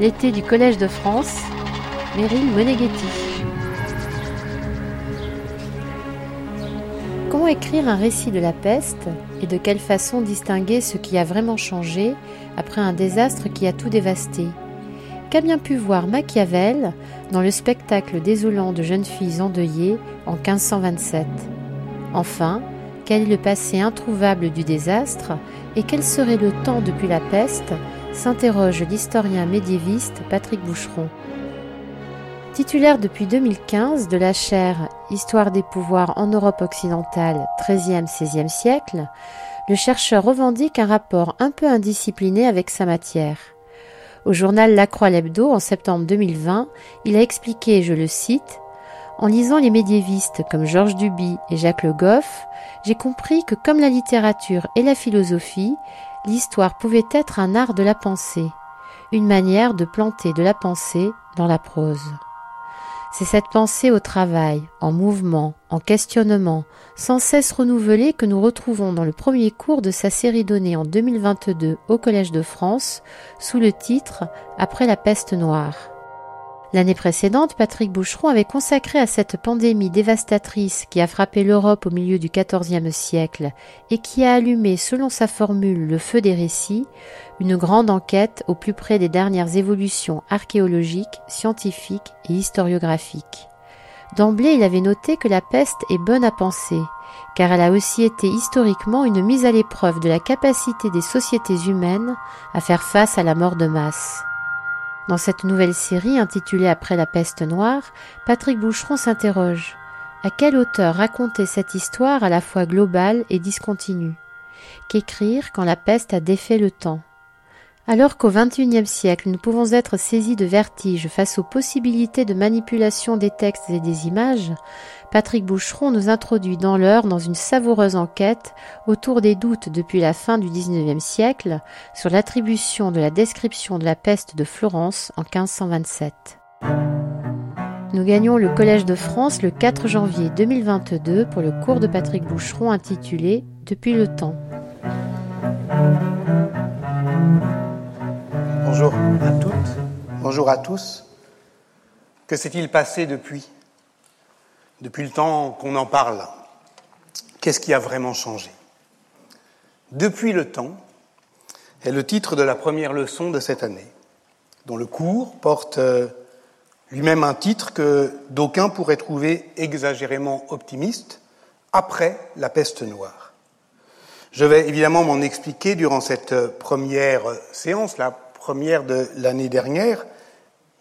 L'été du Collège de France, Meryl Moneghetti. Comment écrire un récit de la peste et de quelle façon distinguer ce qui a vraiment changé après un désastre qui a tout dévasté? Qu'a bien pu voir Machiavel dans le spectacle désolant de jeunes filles endeuillées en 1527 Enfin, quel est le passé introuvable du désastre et quel serait le temps depuis la peste s'interroge l'historien médiéviste Patrick Boucheron. Titulaire depuis 2015 de la chaire Histoire des pouvoirs en Europe occidentale 13e-16e siècle, le chercheur revendique un rapport un peu indiscipliné avec sa matière. Au journal La Croix l'Hebdo en septembre 2020, il a expliqué, je le cite, en lisant les médiévistes comme Georges Duby et Jacques Le Goff, j'ai compris que comme la littérature et la philosophie, l'histoire pouvait être un art de la pensée, une manière de planter de la pensée dans la prose. C'est cette pensée au travail, en mouvement, en questionnement, sans cesse renouvelée que nous retrouvons dans le premier cours de sa série donnée en 2022 au Collège de France sous le titre Après la peste noire. L'année précédente, Patrick Boucheron avait consacré à cette pandémie dévastatrice qui a frappé l'Europe au milieu du XIVe siècle et qui a allumé, selon sa formule, le feu des récits, une grande enquête au plus près des dernières évolutions archéologiques, scientifiques et historiographiques. D'emblée, il avait noté que la peste est bonne à penser, car elle a aussi été historiquement une mise à l'épreuve de la capacité des sociétés humaines à faire face à la mort de masse. Dans cette nouvelle série intitulée Après la peste noire, Patrick Boucheron s'interroge. À quel auteur raconter cette histoire à la fois globale et discontinue? Qu'écrire quand la peste a défait le temps? Alors qu'au XXIe siècle, nous pouvons être saisis de vertige face aux possibilités de manipulation des textes et des images, Patrick Boucheron nous introduit dans l'heure dans une savoureuse enquête autour des doutes depuis la fin du XIXe siècle sur l'attribution de la description de la peste de Florence en 1527. Nous gagnons le Collège de France le 4 janvier 2022 pour le cours de Patrick Boucheron intitulé Depuis le temps. Bonjour à toutes, bonjour à tous. Que s'est-il passé depuis? Depuis le temps qu'on en parle, qu'est-ce qui a vraiment changé? Depuis le temps est le titre de la première leçon de cette année, dont le cours porte euh, lui-même un titre que d'aucuns pourraient trouver exagérément optimiste, après la peste noire. Je vais évidemment m'en expliquer durant cette euh, première séance, la première de l'année dernière,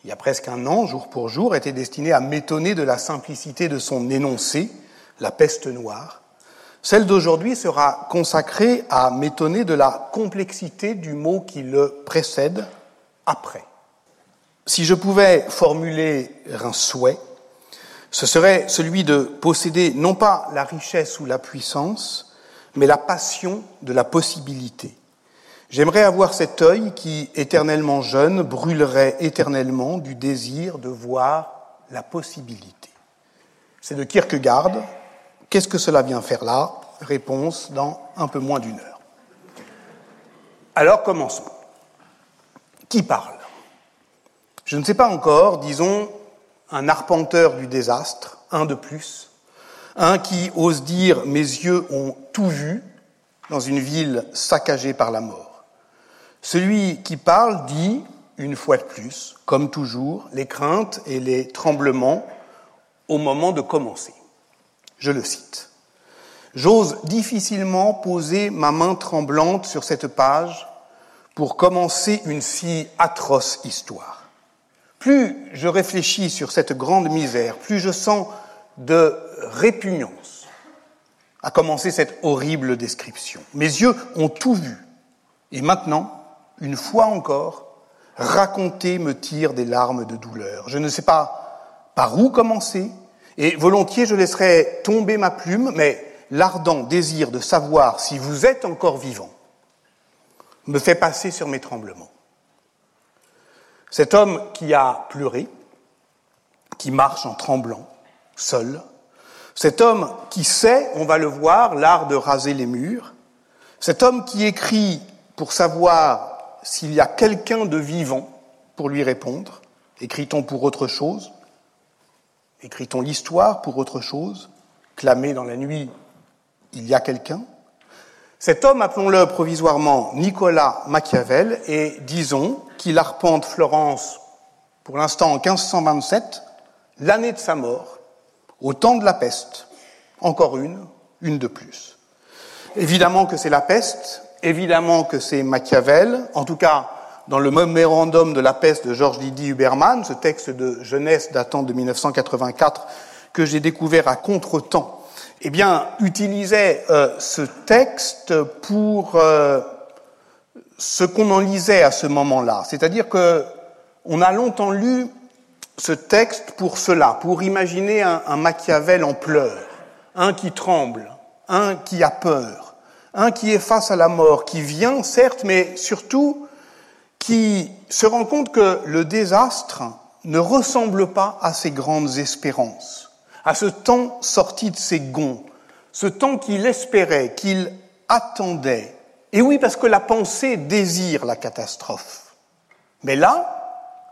il y a presque un an, jour pour jour, était destinée à m'étonner de la simplicité de son énoncé, la peste noire. Celle d'aujourd'hui sera consacrée à m'étonner de la complexité du mot qui le précède, après. Si je pouvais formuler un souhait, ce serait celui de posséder non pas la richesse ou la puissance, mais la passion de la possibilité. J'aimerais avoir cet œil qui, éternellement jeune, brûlerait éternellement du désir de voir la possibilité. C'est de Kierkegaard. Qu'est-ce que cela vient faire là? Réponse dans un peu moins d'une heure. Alors commençons. Qui parle? Je ne sais pas encore, disons, un arpenteur du désastre, un de plus, un qui ose dire mes yeux ont tout vu dans une ville saccagée par la mort. Celui qui parle dit, une fois de plus, comme toujours, les craintes et les tremblements au moment de commencer. Je le cite. J'ose difficilement poser ma main tremblante sur cette page pour commencer une si atroce histoire. Plus je réfléchis sur cette grande misère, plus je sens de répugnance à commencer cette horrible description. Mes yeux ont tout vu. Et maintenant, une fois encore, raconter me tire des larmes de douleur. Je ne sais pas par où commencer, et volontiers je laisserai tomber ma plume, mais l'ardent désir de savoir si vous êtes encore vivant me fait passer sur mes tremblements. Cet homme qui a pleuré, qui marche en tremblant, seul, cet homme qui sait, on va le voir, l'art de raser les murs, cet homme qui écrit pour savoir s'il y a quelqu'un de vivant pour lui répondre Écrit-on pour autre chose Écrit-on l'histoire pour autre chose Clamé dans la nuit, il y a quelqu'un? Cet homme, appelons-le provisoirement Nicolas Machiavel, et disons qu'il arpente Florence, pour l'instant en 1527, l'année de sa mort, au temps de la peste. Encore une, une de plus. Évidemment que c'est la peste, évidemment que c'est Machiavel, en tout cas dans le mémorandum de la peste de Georges Lydie Huberman, ce texte de jeunesse datant de 1984 que j'ai découvert à contre-temps, eh bien, utilisait euh, ce texte pour euh, ce qu'on en lisait à ce moment-là. C'est-à-dire que on a longtemps lu ce texte pour cela, pour imaginer un Machiavel en pleurs, un qui tremble, un qui a peur, un qui est face à la mort, qui vient, certes, mais surtout qui se rend compte que le désastre ne ressemble pas à ses grandes espérances, à ce temps sorti de ses gonds, ce temps qu'il espérait, qu'il attendait. Et oui, parce que la pensée désire la catastrophe. Mais là,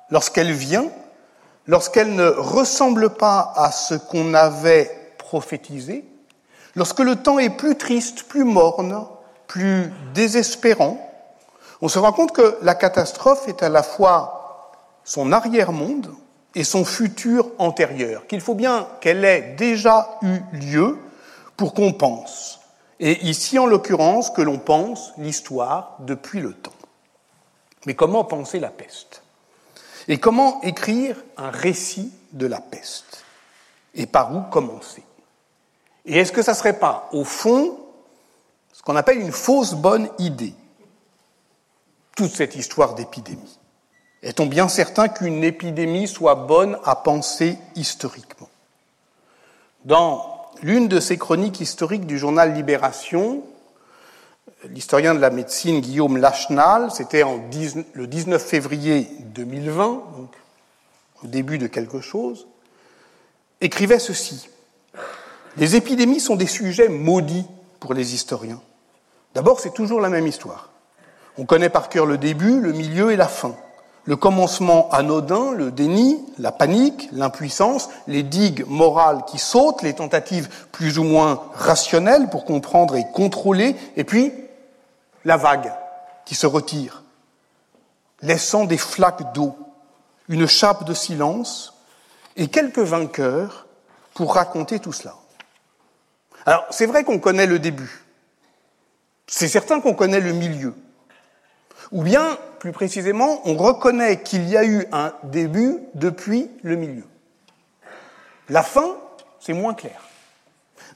lorsqu'elle vient, lorsqu'elle ne ressemble pas à ce qu'on avait prophétisé, lorsque le temps est plus triste, plus morne, plus désespérant, on se rend compte que la catastrophe est à la fois son arrière-monde et son futur antérieur, qu'il faut bien qu'elle ait déjà eu lieu pour qu'on pense. Et ici, en l'occurrence, que l'on pense l'histoire depuis le temps. Mais comment penser la peste? Et comment écrire un récit de la peste? Et par où commencer? Et est-ce que ça ne serait pas, au fond, ce qu'on appelle une fausse bonne idée toute cette histoire d'épidémie? Est-on bien certain qu'une épidémie soit bonne à penser historiquement? Dans l'une de ces chroniques historiques du journal Libération, l'historien de la médecine Guillaume Lachenal, c'était le 19 février 2020, donc au début de quelque chose, écrivait ceci. Les épidémies sont des sujets maudits pour les historiens. D'abord, c'est toujours la même histoire. On connaît par cœur le début, le milieu et la fin. Le commencement anodin, le déni, la panique, l'impuissance, les digues morales qui sautent, les tentatives plus ou moins rationnelles pour comprendre et contrôler, et puis la vague qui se retire, laissant des flaques d'eau, une chape de silence et quelques vainqueurs pour raconter tout cela. Alors, c'est vrai qu'on connaît le début. C'est certain qu'on connaît le milieu. Ou bien, plus précisément, on reconnaît qu'il y a eu un début depuis le milieu. La fin, c'est moins clair.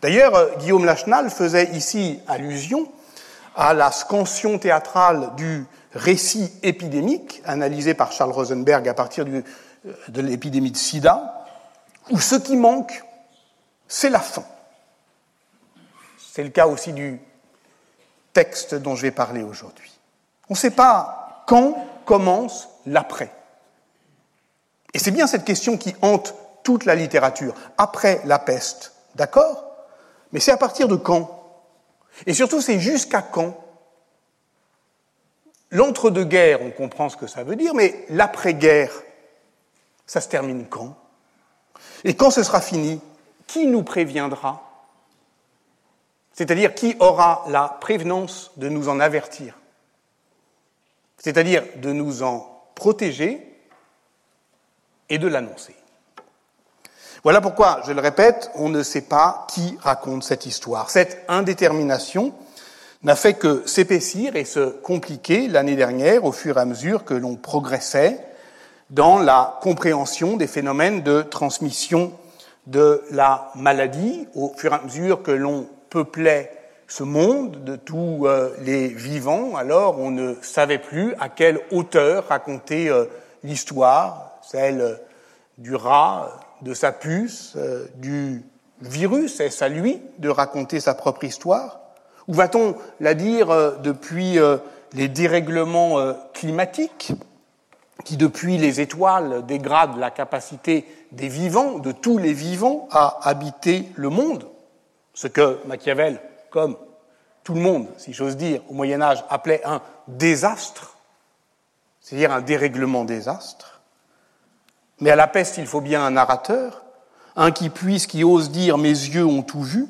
D'ailleurs, Guillaume Lachenal faisait ici allusion à la scansion théâtrale du récit épidémique, analysé par Charles Rosenberg à partir euh, de l'épidémie de sida, où ce qui manque, c'est la fin. C'est le cas aussi du texte dont je vais parler aujourd'hui. On ne sait pas quand commence l'après. Et c'est bien cette question qui hante toute la littérature. Après la peste, d'accord? Mais c'est à partir de quand? Et surtout, c'est jusqu'à quand? L'entre-deux-guerres, on comprend ce que ça veut dire, mais l'après-guerre, ça se termine quand? Et quand ce sera fini, qui nous préviendra? C'est-à-dire qui aura la prévenance de nous en avertir? C'est-à-dire de nous en protéger et de l'annoncer. Voilà pourquoi, je le répète, on ne sait pas qui raconte cette histoire. Cette indétermination n'a fait que s'épaissir et se compliquer l'année dernière au fur et à mesure que l'on progressait dans la compréhension des phénomènes de transmission de la maladie, au fur et à mesure que l'on peuplait ce monde de tous euh, les vivants, alors on ne savait plus à quelle hauteur raconter euh, l'histoire, celle euh, du rat, de sa puce, du virus, est-ce à lui de raconter sa propre histoire? Ou va-t-on la dire depuis les dérèglements climatiques qui, depuis les étoiles, dégradent la capacité des vivants, de tous les vivants, à habiter le monde? Ce que Machiavel comme tout le monde, si j'ose dire, au Moyen Âge, appelait un désastre, c'est-à-dire un dérèglement des astres. Mais à la peste, il faut bien un narrateur, un qui puisse, qui ose dire mes yeux ont tout vu.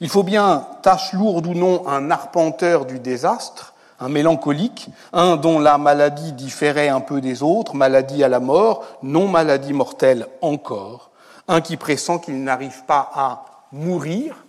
Il faut bien, tâche lourde ou non, un arpenteur du désastre, un mélancolique, un dont la maladie différait un peu des autres, maladie à la mort, non maladie mortelle encore, un qui pressent qu'il n'arrive pas à mourir,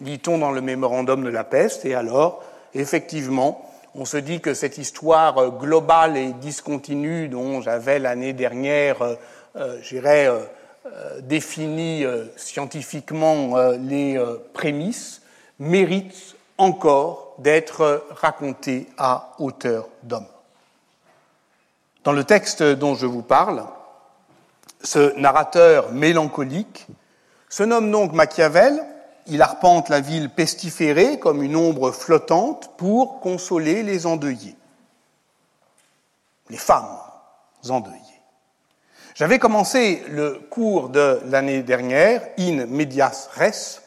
dit-on dans le mémorandum de la peste, et alors, effectivement, on se dit que cette histoire globale et discontinue dont j'avais l'année dernière, euh, euh, j'irais, euh, euh, défini scientifiquement les prémices, mérite encore d'être racontée à hauteur d'homme. Dans le texte dont je vous parle, ce narrateur mélancolique se nomme donc Machiavel, il arpente la ville pestiférée comme une ombre flottante pour consoler les endeuillés, les femmes endeuillées. J'avais commencé le cours de l'année dernière, in medias res,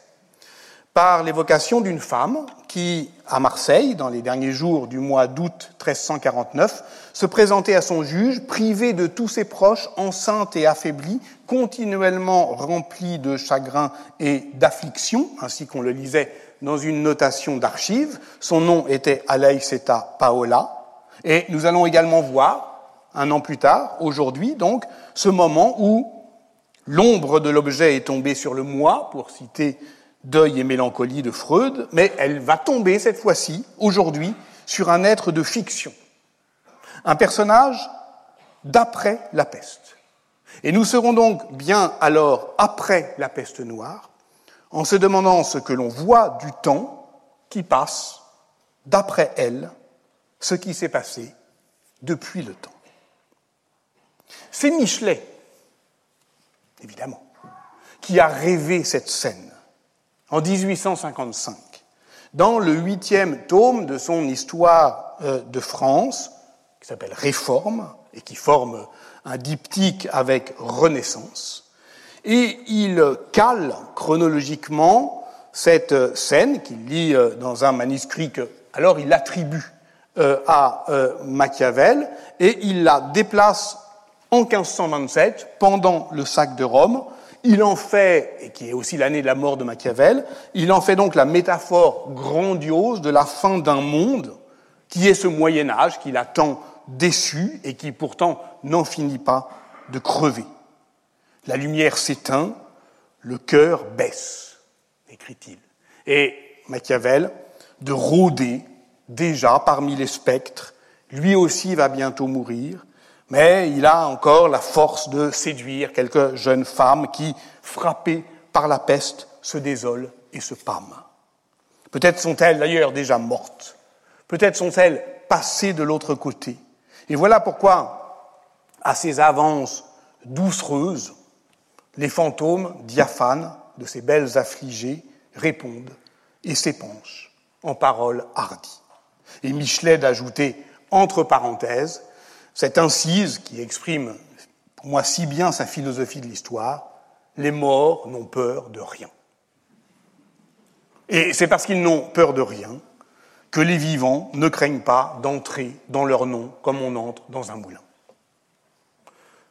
par l'évocation d'une femme qui, à Marseille, dans les derniers jours du mois d'août 1349, se présentait à son juge, privée de tous ses proches, enceinte et affaiblie, continuellement remplie de chagrin et d'affliction, ainsi qu'on le lisait dans une notation d'archives. Son nom était Alaïseta Paola. Et nous allons également voir, un an plus tard, aujourd'hui donc, ce moment où l'ombre de l'objet est tombée sur le moi, pour citer Deuil et mélancolie de Freud, mais elle va tomber cette fois-ci, aujourd'hui, sur un être de fiction, un personnage d'après la peste. Et nous serons donc bien alors après la peste noire, en se demandant ce que l'on voit du temps qui passe d'après elle, ce qui s'est passé depuis le temps. C'est Michelet, évidemment, qui a rêvé cette scène en 1855, dans le huitième tome de son histoire euh, de France, qui s'appelle Réforme, et qui forme un diptyque avec Renaissance. Et il cale chronologiquement cette scène qu'il lit euh, dans un manuscrit que, alors, il attribue euh, à Machiavel, et il la déplace en 1527, pendant le sac de Rome, il en fait, et qui est aussi l'année de la mort de Machiavel, il en fait donc la métaphore grandiose de la fin d'un monde, qui est ce Moyen Âge qu'il a tant déçu et qui pourtant n'en finit pas de crever. La lumière s'éteint, le cœur baisse, écrit-il. Et Machiavel, de rôder déjà parmi les spectres, lui aussi va bientôt mourir, mais il a encore la force de séduire quelques jeunes femmes qui, frappées par la peste, se désolent et se pâment. Peut-être sont-elles d'ailleurs déjà mortes, peut-être sont-elles passées de l'autre côté. Et voilà pourquoi, à ces avances doucereuses, les fantômes diaphanes de ces belles affligées répondent et s'épanchent en paroles hardies. Et Michelet d'ajouter, entre parenthèses, cette incise qui exprime pour moi si bien sa philosophie de l'histoire, les morts n'ont peur de rien. Et c'est parce qu'ils n'ont peur de rien que les vivants ne craignent pas d'entrer dans leur nom comme on entre dans un moulin.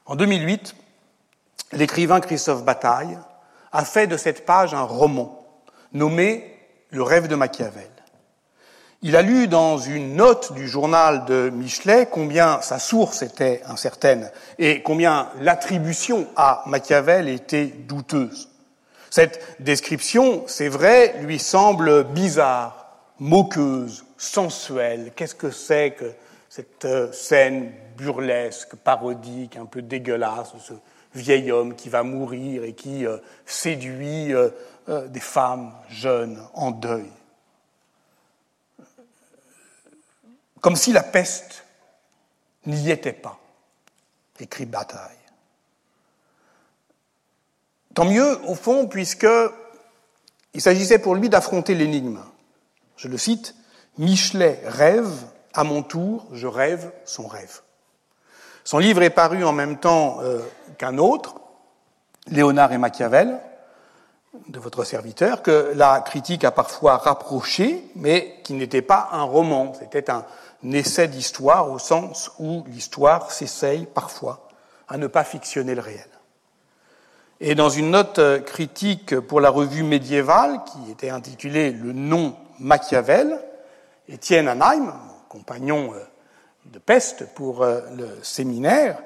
En 2008, l'écrivain Christophe Bataille a fait de cette page un roman nommé Le rêve de Machiavel. Il a lu dans une note du journal de Michelet combien sa source était incertaine et combien l'attribution à Machiavel était douteuse. Cette description, c'est vrai, lui semble bizarre, moqueuse, sensuelle. Qu'est-ce que c'est que cette euh, scène burlesque, parodique, un peu dégueulasse, ce vieil homme qui va mourir et qui euh, séduit euh, des femmes jeunes en deuil? Comme si la peste n'y était pas, écrit Bataille. Tant mieux, au fond, puisque il s'agissait pour lui d'affronter l'énigme. Je le cite, Michelet rêve, à mon tour, je rêve son rêve. Son livre est paru en même temps euh, qu'un autre, Léonard et Machiavel, de votre serviteur, que la critique a parfois rapproché, mais qui n'était pas un roman, c'était un essai d'histoire au sens où l'histoire s'essaye parfois à ne pas fictionner le réel. Et dans une note critique pour la revue médiévale, qui était intitulée Le nom Machiavel, Étienne Anheim, compagnon euh, de peste pour euh, le séminaire,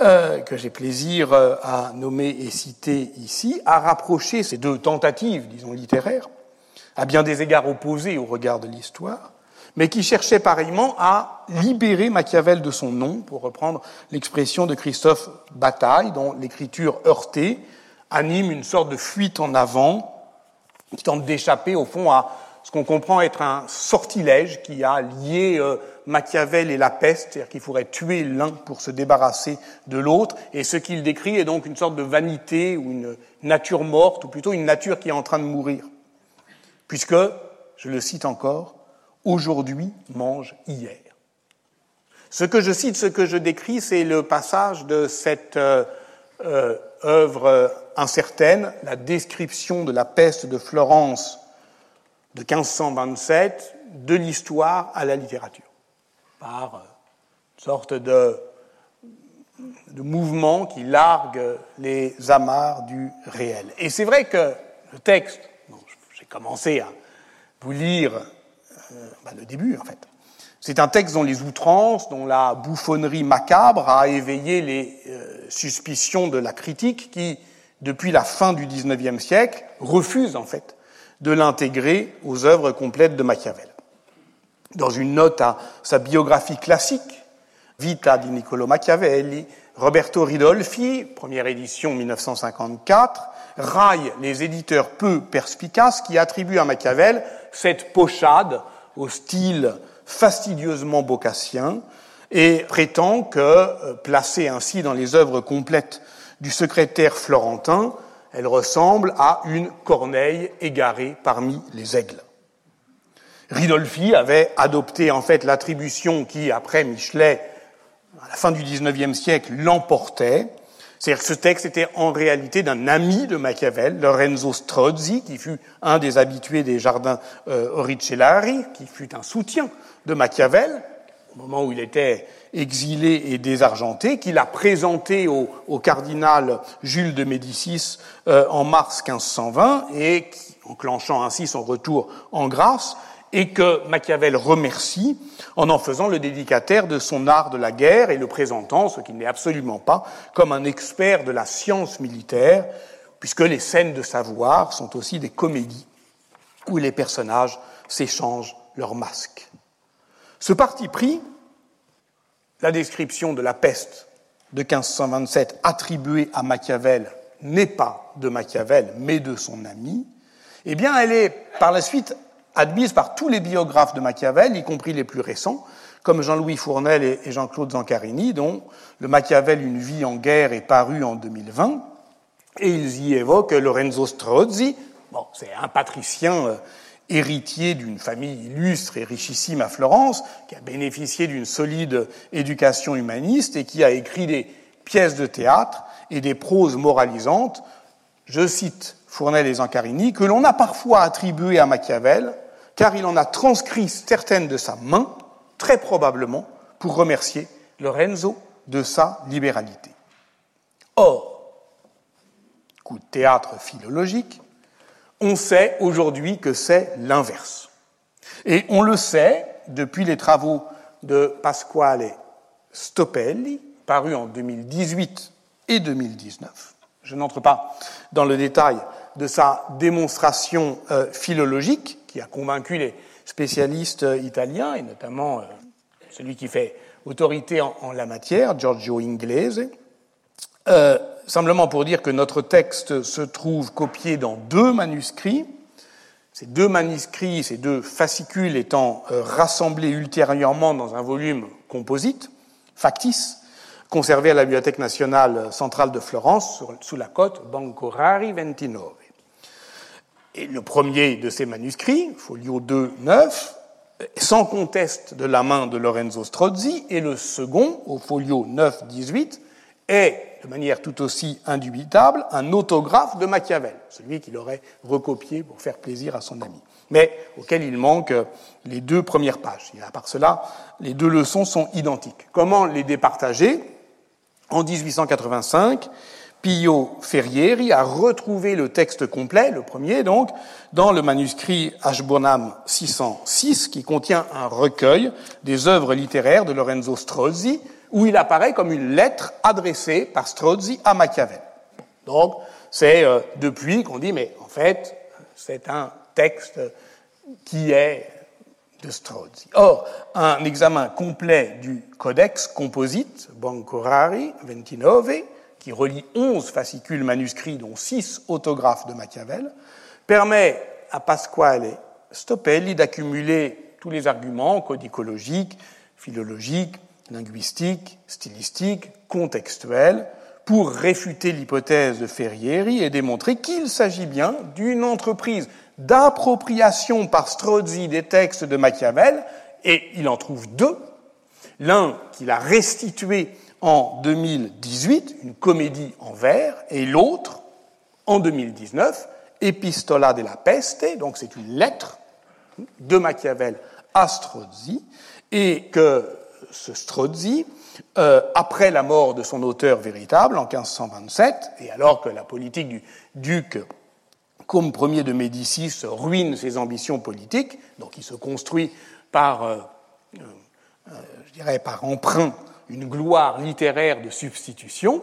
euh, que j'ai plaisir à nommer et citer ici, a rapproché ces deux tentatives, disons, littéraires, à bien des égards opposés au regard de l'histoire, mais qui cherchaient pareillement à libérer Machiavel de son nom, pour reprendre l'expression de Christophe Bataille, dont l'écriture heurtée anime une sorte de fuite en avant, qui tente d'échapper au fond à ce qu'on comprend être un sortilège qui a lié euh, Machiavel et la peste, c'est-à-dire qu'il faudrait tuer l'un pour se débarrasser de l'autre, et ce qu'il décrit est donc une sorte de vanité ou une nature morte, ou plutôt une nature qui est en train de mourir. Puisque, je le cite encore, aujourd'hui mange hier. Ce que je cite, ce que je décris, c'est le passage de cette euh, euh, œuvre incertaine, la description de la peste de Florence de 1527 de l'histoire à la littérature, par une sorte de, de mouvement qui largue les amarres du réel. Et c'est vrai que le texte, j'ai commencé à vous lire euh, bah, le début en fait, c'est un texte dont les outrances, dont la bouffonnerie macabre a éveillé les euh, suspicions de la critique qui, depuis la fin du XIXe siècle, refuse en fait de l'intégrer aux œuvres complètes de Machiavel. Dans une note à sa biographie classique, Vita di Niccolo Machiavelli, Roberto Ridolfi, première édition 1954, raille les éditeurs peu perspicaces qui attribuent à Machiavel cette pochade au style fastidieusement bocassien et prétend que, euh, placée ainsi dans les œuvres complètes du secrétaire florentin, elle ressemble à une corneille égarée parmi les aigles. Ridolfi avait adopté en fait l'attribution qui, après Michelet, à la fin du XIXe siècle, l'emportait. C'est-à-dire que ce texte était en réalité d'un ami de Machiavel, Lorenzo Strozzi, qui fut un des habitués des jardins euh, Oricellari, qui fut un soutien de Machiavel, au moment où il était exilé et désargenté, qu'il a présenté au, cardinal Jules de Médicis euh, en mars 1520, et enclenchant ainsi son retour en grâce, et que Machiavel remercie en en faisant le dédicataire de son art de la guerre et le présentant, ce qui n'est absolument pas, comme un expert de la science militaire, puisque les scènes de savoir sont aussi des comédies où les personnages s'échangent leurs masques. Ce parti pris, la description de la peste de 1527 attribuée à Machiavel n'est pas de Machiavel, mais de son ami, eh bien, elle est par la suite admise par tous les biographes de Machiavel, y compris les plus récents, comme Jean-Louis Fournel et Jean-Claude Zancarini, dont le Machiavel Une vie en guerre est paru en 2020, et ils y évoquent Lorenzo Strozzi, bon, c'est un patricien euh, héritier d'une famille illustre et richissime à Florence, qui a bénéficié d'une solide éducation humaniste et qui a écrit des pièces de théâtre et des proses moralisantes, je cite Fournel et Zancarini, que l'on a parfois attribué à Machiavel, car il en a transcrit certaines de sa main, très probablement pour remercier Lorenzo de sa libéralité. Or, coup de théâtre philologique, on sait aujourd'hui que c'est l'inverse. Et on le sait depuis les travaux de Pasquale Stoppelli, parus en 2018 et 2019. Je n'entre pas dans le détail de sa démonstration euh, philologique qui a convaincu les spécialistes euh, italiens, et notamment euh, celui qui fait autorité en, la matière, Giorgio Inglese. Simplement pour dire que notre texte se trouve copié dans deux manuscrits. Ces deux manuscrits, ces deux fascicules étant rassemblés ultérieurement dans un volume composite, factice, conservé à la Bibliothèque nationale centrale de Florence, sous la cote Banco Rari 29. Le premier de ces manuscrits, folio 2, 9, sans conteste de la main de Lorenzo Strozzi, et le second, au folio 9, 18, est, de manière tout aussi indubitable, un autographe de Machiavel, celui qu'il aurait recopié pour faire plaisir à son ami, mais auquel il manque les deux premières pages. Et à part cela, les deux leçons sont identiques. Comment les départager? En 1885, Pio Ferrieri a retrouvé le texte complet, le premier donc, dans le manuscrit Ashburnham 606, qui contient un recueil des œuvres littéraires de Lorenzo Strozzi, où il apparaît comme une lettre adressée par Strozzi à Machiavel. Donc, c'est euh, depuis qu'on dit, mais en fait, c'est un texte qui est de Strozzi. Or, un examen complet du Codex Composite, Bancorari 29, qui relie 11 fascicules manuscrits, dont 6 autographes de Machiavel, permet à Pasquale Stoppelli d'accumuler tous les arguments codicologiques, philologiques, linguistiques, stylistiques, contextuels, pour réfuter l'hypothèse de Ferrieri et démontrer qu'il s'agit bien d'une entreprise d'appropriation par Strozzi des textes de Machiavel, et il en trouve deux. L'un qu'il a restitué en 2018, une comédie en vers, et l'autre, en 2019, Epistola della Peste, donc c'est une lettre de Machiavel à Strozzi, et que ce Strozzi, euh, après la mort de son auteur véritable en 1527, et alors que la politique du duc comme Ier de Médicis ruine ses ambitions politiques, donc il se construit par, euh, euh, je dirais, par emprunt une gloire littéraire de substitution,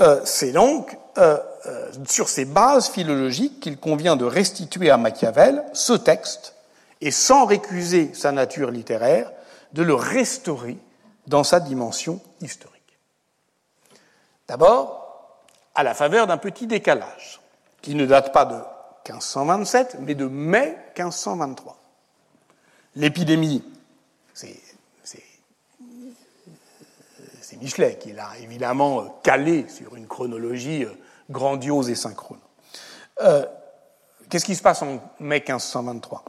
euh, c'est donc euh, euh, sur ces bases philologiques qu'il convient de restituer à Machiavel ce texte et sans récuser sa nature littéraire, de le restaurer dans sa dimension historique. D'abord, à la faveur d'un petit décalage, qui ne date pas de 1527, mais de mai 1523. L'épidémie, c'est Michelet qui l'a évidemment euh, calé sur une chronologie euh, grandiose et synchrone. Euh, qu'est-ce qui se passe en mai 1523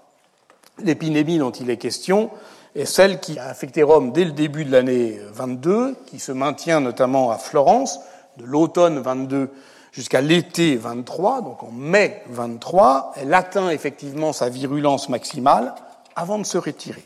L'épidémie dont il est question est celle qui a affecté Rome dès le début de l'année 22, qui se maintient notamment à Florence, de l'automne 22 jusqu'à l'été 23, donc en mai 23, elle atteint effectivement sa virulence maximale avant de se retirer.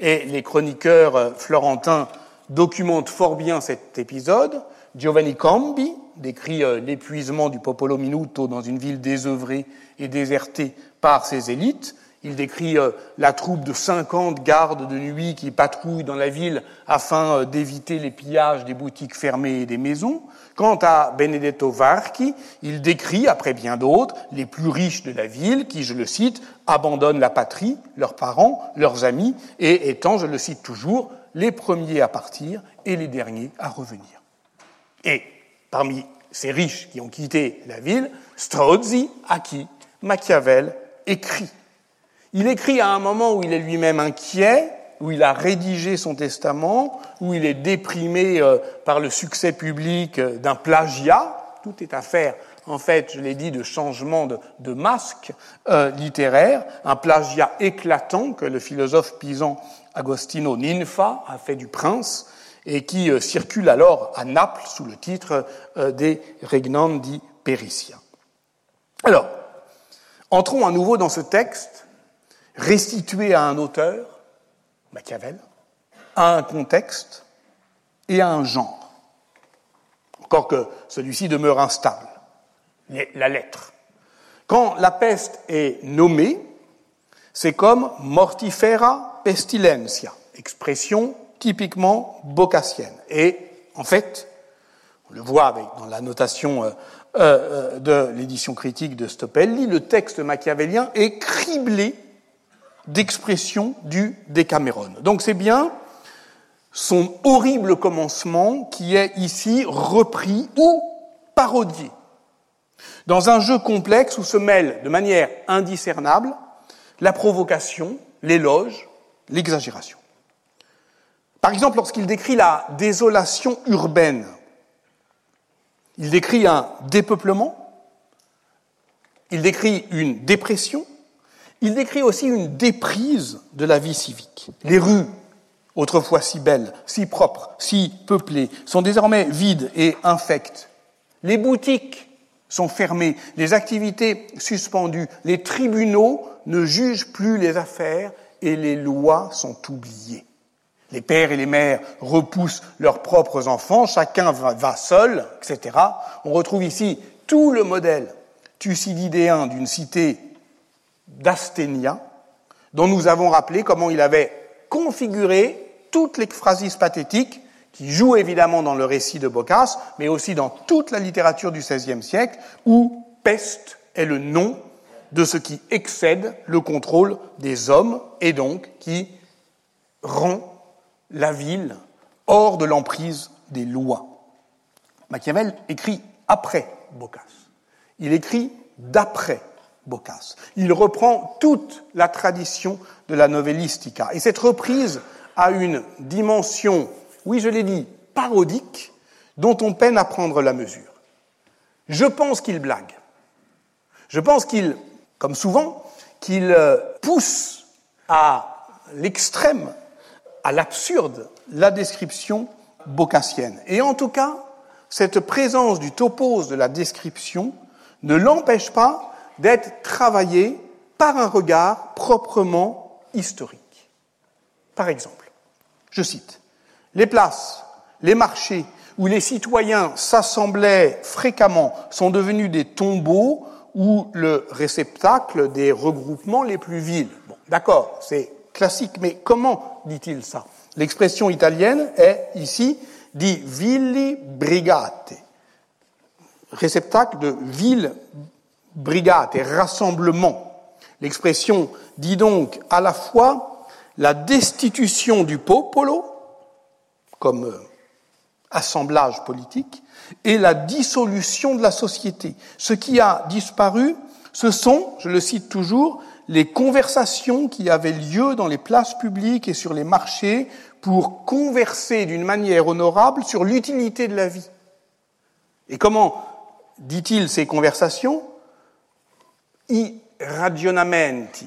Et les chroniqueurs florentins documente fort bien cet épisode. Giovanni Cambi décrit euh, l'épuisement du Popolo Minuto dans une ville désœuvrée et désertée par ses élites. Il décrit euh, la troupe de 50 gardes de nuit qui patrouillent dans la ville afin euh, d'éviter les pillages des boutiques fermées et des maisons. Quant à Benedetto Varchi, il décrit, après bien d'autres, les plus riches de la ville qui, je le cite, abandonnent la patrie, leurs parents, leurs amis, et étant, je le cite toujours, les premiers à partir et les derniers à revenir. Et parmi ces riches qui ont quitté la ville, Strozzi, à qui Machiavel écrit. Il écrit à un moment où il est lui-même inquiet, où il a rédigé son testament, où il est déprimé euh, par le succès public euh, d'un plagiat. Tout est affaire, en fait, je l'ai dit, de changement de, masque euh, littéraire, un plagiat éclatant que le philosophe pisan Agostino Ninfa a fait du prince et qui euh, circule alors à Naples sous le titre euh, des Regnandi Pericia. Alors, entrons à nouveau dans ce texte, restitué à un auteur, Machiavel, à un contexte et à un genre, encore que celui-ci demeure instable, la lettre. Quand la peste est nommée, c'est comme mortifera pestilencia, expression typiquement bocassienne. Et en fait, on le voit dans la notation euh, euh, de l'édition critique de Stoppelli, le texte machiavélien est criblé d'expressions du Décameron. Donc c'est bien son horrible commencement qui est ici repris ou parodié dans un jeu complexe où se mêlent de manière indiscernable la provocation, l'éloge, l'exagération. Par exemple, lorsqu'il décrit la désolation urbaine, il décrit un dépeuplement, il décrit une dépression, il décrit aussi une déprise de la vie civique. Les rues autrefois si belles, si propres, si peuplées, sont désormais vides et infectes. Les boutiques sont fermées, les activités suspendues, les tribunaux ne jugent plus les affaires et les lois sont oubliées. Les pères et les mères repoussent leurs propres enfants, chacun va, seul, etc. On retrouve ici tout le modèle thucydidéen d'une cité d'Asténia, dont nous avons rappelé comment il avait configuré toutes les phrases pathétiques qui jouent évidemment dans le récit de Boccace, mais aussi dans toute la littérature du XVIe siècle, où peste est le nom de ce qui excède le contrôle des hommes et donc qui rend la ville hors de l'emprise des lois. Machiavel écrit après Boccace. Il écrit d'après Boccace. Il reprend toute la tradition de la novellistica. Et cette reprise a une dimension, oui je l'ai dit, parodique, dont on peine à prendre la mesure. Je pense qu'il blague. Je pense qu'il, comme souvent, qu'il euh, pousse à l'extrême à l'absurde la description bocassienne. Et en tout cas, cette présence du topos de la description ne l'empêche pas d'être travaillée par un regard proprement historique. Par exemple, je cite, les places, les marchés où les citoyens s'assemblaient fréquemment sont devenus des tombeaux ou le réceptacle des regroupements les plus vils. Bon, d'accord, c'est classique. Mais comment dit-il ça? L'expression italienne est ici dit villi brigate, réceptacle de ville brigate, rassemblement. L'expression dit donc à la fois la destitution du popolo, comme euh, assemblage politique, et la dissolution de la société. Ce qui a disparu, ce sont, je le cite toujours, les conversations qui avaient lieu dans les places publiques et sur les marchés pour converser d'une manière honorable sur l'utilité de la vie. Et comment dit-il ces conversations? I ragionamenti.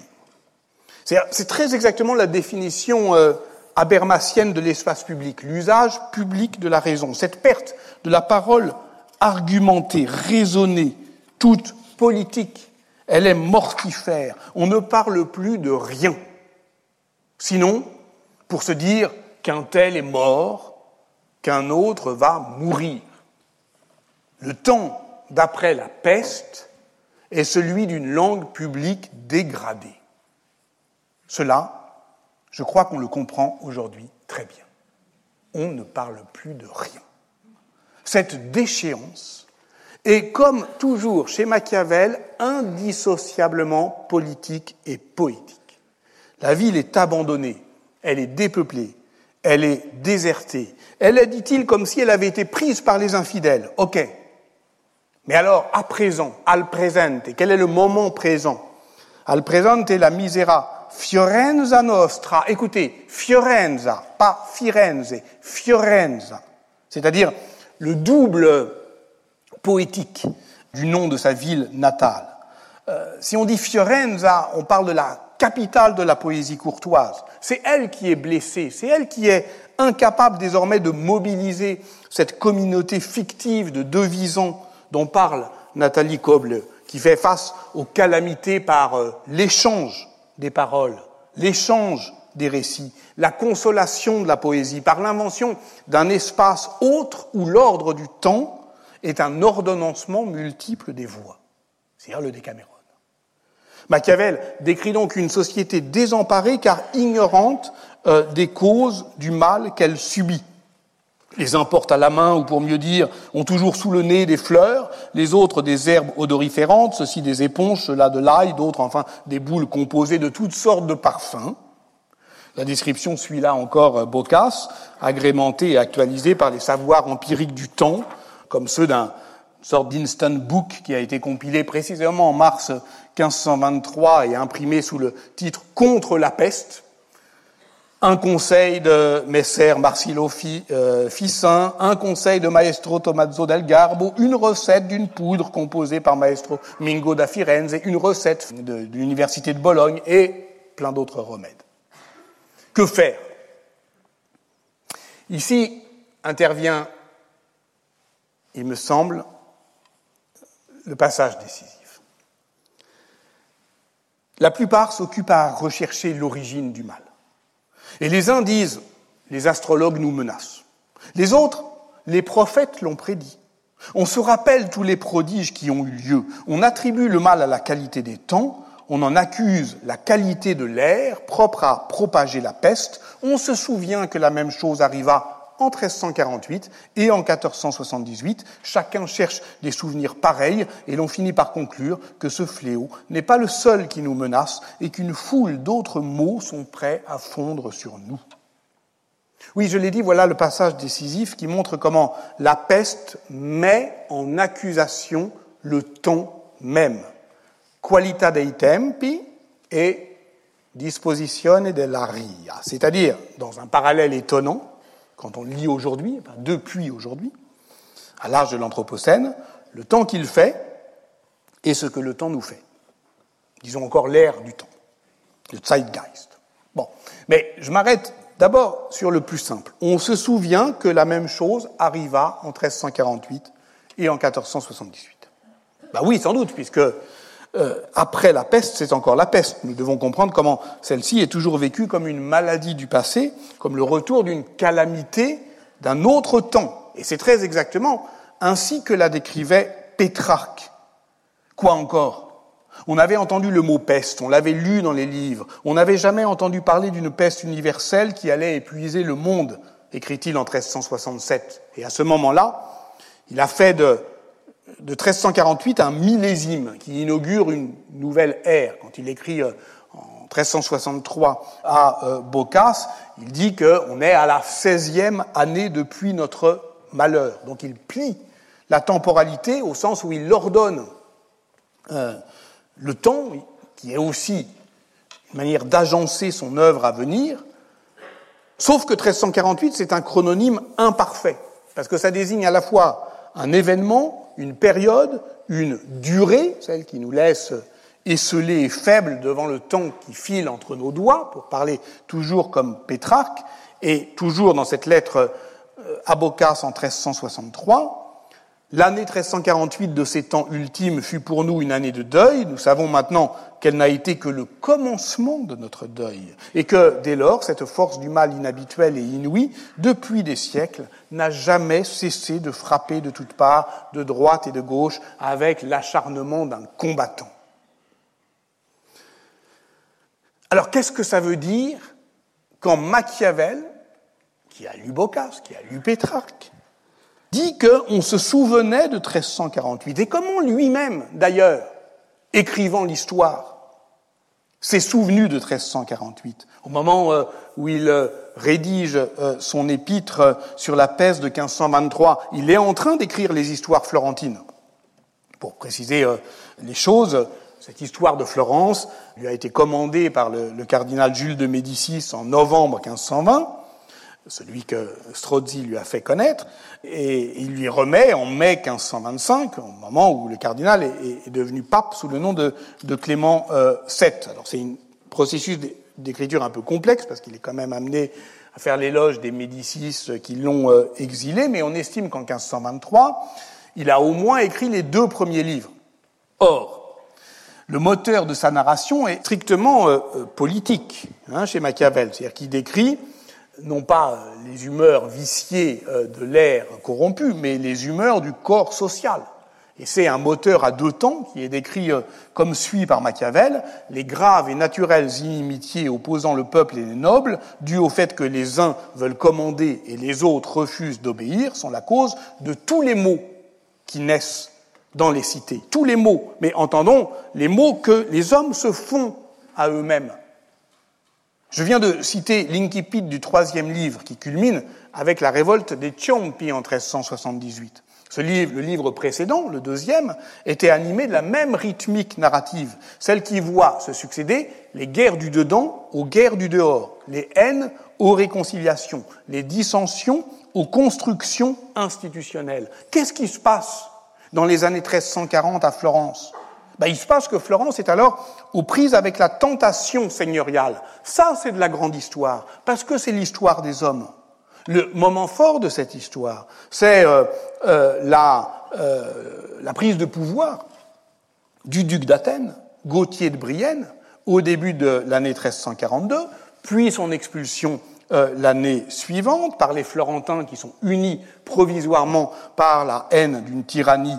C'est très exactement la définition euh, abermacienne de l'espace public, l'usage public de la raison, cette perte de la parole argumentée, raisonnée, toute politique, elle est mortifère. On ne parle plus de rien. Sinon, pour se dire qu'un tel est mort, qu'un autre va mourir. Le temps d'après la peste est celui d'une langue publique dégradée. Cela, je crois qu'on le comprend aujourd'hui très bien. On ne parle plus de rien. Cette déchéance et comme toujours chez Machiavel, indissociablement politique et poétique. La ville est abandonnée, elle est dépeuplée, elle est désertée. Elle est, dit-il, comme si elle avait été prise par les infidèles. Ok. Mais alors, à présent, al presente, quel est le moment présent? Al presente la misera Fiorenza nostra. Écoutez, Fiorenza, pas Firenze, Fiorenza. C'est-à-dire le double poétique du nom de sa ville natale. Euh, si on dit Fiorenza, on parle de la capitale de la poésie courtoise. C'est elle qui est blessée, c'est elle qui est incapable désormais de mobiliser cette communauté fictive de devisants dont parle Nathalie Koble, qui fait face aux calamités par euh, l'échange des paroles, l'échange des récits, la consolation de la poésie, par l'invention d'un espace autre où l'ordre du temps est un ordonnancement multiple des voix, c'est-à-dire le Décameron. Machiavel décrit donc une société désemparée car ignorante euh, des causes du mal qu'elle subit. Les uns portent à la main, ou pour mieux dire, ont toujours sous le nez des fleurs, les autres des herbes odoriférantes, ceux-ci des éponges, ceux-là de l'ail, d'autres enfin des boules composées de toutes sortes de parfums. La description suit là encore Boccace, agrémentée et actualisée par les savoirs empiriques du temps, comme ceux d'un sorte d'instant book qui a été compilé précisément en mars 1523 et imprimé sous le titre Contre la peste. Un conseil de Messer Marsilio euh, Fissin, un conseil de Maestro Tommaso del Garbo, une recette d'une poudre composée par Maestro Mingo da Firenze, une recette de l'université de Bologne et plein d'autres remèdes. Que faire? Ici intervient, il me semble, le passage décisif. La plupart s'occupent à rechercher l'origine du mal. Et les uns disent, les astrologues nous menacent. Les autres, les prophètes l'ont prédit. On se rappelle tous les prodiges qui ont eu lieu. On attribue le mal à la qualité des temps. On en accuse la qualité de l'air, propre à propager la peste. On se souvient que la même chose arriva en 1348 et en 1478. Chacun cherche des souvenirs pareils et l'on finit par conclure que ce fléau n'est pas le seul qui nous menace et qu'une foule d'autres maux sont prêts à fondre sur nous. Oui, je l'ai dit, voilà le passage décisif qui montre comment la peste met en accusation le temps même. Qualita dei tempi et disposizione dell'aria. C'est-à-dire, dans un parallèle étonnant, quand on lit aujourd'hui, depuis aujourd'hui, à l'âge de l'Anthropocène, le temps qu'il fait et ce que le temps nous fait. Disons encore l'ère du temps, le Zeitgeist. Bon, mais je m'arrête d'abord sur le plus simple. On se souvient que la même chose arriva en 1348 et en 1478. Ben oui, sans doute, puisque euh, après la peste, c'est encore la peste. Nous devons comprendre comment celle-ci est toujours vécue comme une maladie du passé, comme le retour d'une calamité d'un autre temps. Et c'est très exactement ainsi que la décrivait Pétrarque. Quoi encore? On avait entendu le mot peste, on l'avait lu dans les livres, on n'avait jamais entendu parler d'une peste universelle qui allait épuiser le monde, écrit-il en 1367. Et à ce moment-là, il a fait de de 1348 un millésime qui inaugure une nouvelle ère. Quand il écrit euh, en 1363 à euh, Bocas, il dit qu'on est à la 16e année depuis notre malheur. Donc il plie la temporalité au sens où il ordonne euh, le temps, qui est aussi une manière d'agencer son œuvre à venir, sauf que 1348, c'est un chrononyme imparfait, parce que ça désigne à la fois un événement une période, une durée, celle qui nous laisse esselés et faibles devant le temps qui file entre nos doigts, pour parler toujours comme Pétrarque, et toujours dans cette lettre euh, à Bocas en 1363, L'année 1348 de ces temps ultimes fut pour nous une année de deuil. Nous savons maintenant qu'elle n'a été que le commencement de notre deuil et que dès lors, cette force du mal inhabituelle et inouïe, depuis des siècles, n'a jamais cessé de frapper de toutes parts, de droite et de gauche, avec l'acharnement d'un combattant. Alors qu'est-ce que ça veut dire quand Machiavel, qui a lu Boccace, qui a lu Pétrarque, dit qu'on se souvenait de 1348. Et comment lui-même, d'ailleurs, écrivant l'histoire, s'est souvenu de 1348 Au moment euh, où il euh, rédige euh, son épître sur la peste de 1523, il est en train d'écrire les histoires florentines. Pour préciser les choses, cette histoire de Florence lui a été commandée par le, le cardinal Jules de Médicis en novembre 1520 celui que Strozzi lui a fait connaître, et il lui remet en mai 1525, au moment où le cardinal est, devenu pape sous le nom de, Clément VII. Euh, Alors c'est un processus d'écriture un peu complexe, parce qu'il est quand même amené à faire l'éloge des Médicis qui l'ont euh, exilé, mais on estime qu'en 1523, il a au moins écrit les deux premiers livres. Or, le moteur de sa narration est strictement euh, politique hein, chez Machiavel, c'est-à-dire qu'il décrit non pas euh, les humeurs viciées euh, de l'air corrompu, mais les humeurs du corps social. Et c'est un moteur à deux temps qui est décrit euh, comme suit par Machiavel, les graves et naturelles inimitiés opposant le peuple et les nobles, dues au fait que les uns veulent commander et les autres refusent d'obéir, sont la cause de tous les maux qui naissent dans les cités. Tous les maux, mais entendons les maux que les hommes se font à eux-mêmes je viens de citer l'incipit du troisième livre qui culmine avec la révolte des Ciompi en 1378. Ce livre, le livre précédent, le deuxième, était animé de la même rythmique narrative, celle qui voit se succéder les guerres du dedans aux guerres du dehors, les haines aux réconciliations, les dissensions aux constructions institutionnelles. Qu'est-ce qui se passe dans les années 1340 à Florence? Ben, il se passe que Florence est alors aux prises avec la tentation seigneuriale. Ça, c'est de la grande histoire, parce que c'est l'histoire des hommes. Le moment fort de cette histoire, c'est euh, euh, la, euh, la prise de pouvoir du duc d'Athènes, Gauthier de Brienne, au début de l'année 1342, puis son expulsion l'année suivante par les Florentins qui sont unis provisoirement par la haine d'une tyrannie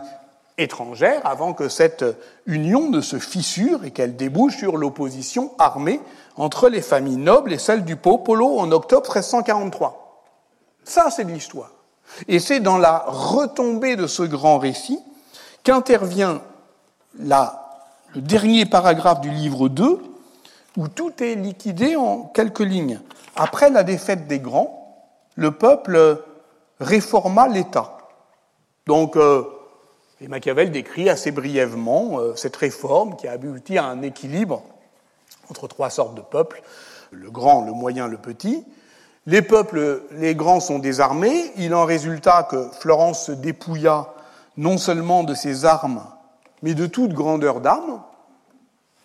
étrangère avant que cette union ne se fissure et qu'elle débouche sur l'opposition armée entre les familles nobles et celles du Popolo en octobre 1343. Ça, c'est de l'histoire. Et c'est dans la retombée de ce grand récit qu'intervient le dernier paragraphe du livre 2, où tout est liquidé en quelques lignes. Après la défaite des grands, le peuple réforma l'État. Donc, euh, et Machiavel décrit assez brièvement euh, cette réforme qui a abouti à un équilibre entre trois sortes de peuples, le grand, le moyen, le petit. Les peuples, les grands sont désarmés. Il en résulta que Florence se dépouilla non seulement de ses armes, mais de toute grandeur d'armes.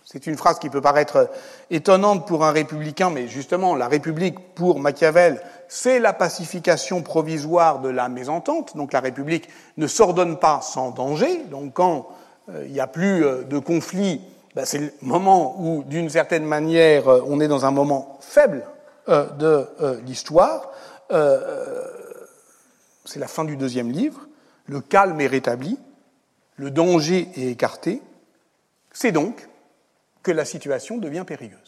C'est une phrase qui peut paraître étonnante pour un républicain, mais justement, la République, pour Machiavel, c'est la pacification provisoire de la mésentente. Donc la République ne s'ordonne pas sans danger. Donc quand euh, il n'y a plus euh, de conflit, ben, c'est le moment où, d'une certaine manière, euh, on est dans un moment faible de l'histoire. c'est la fin du deuxième livre. Le calme est rétabli, le danger est écarté. C'est donc que la situation devient périlleuse.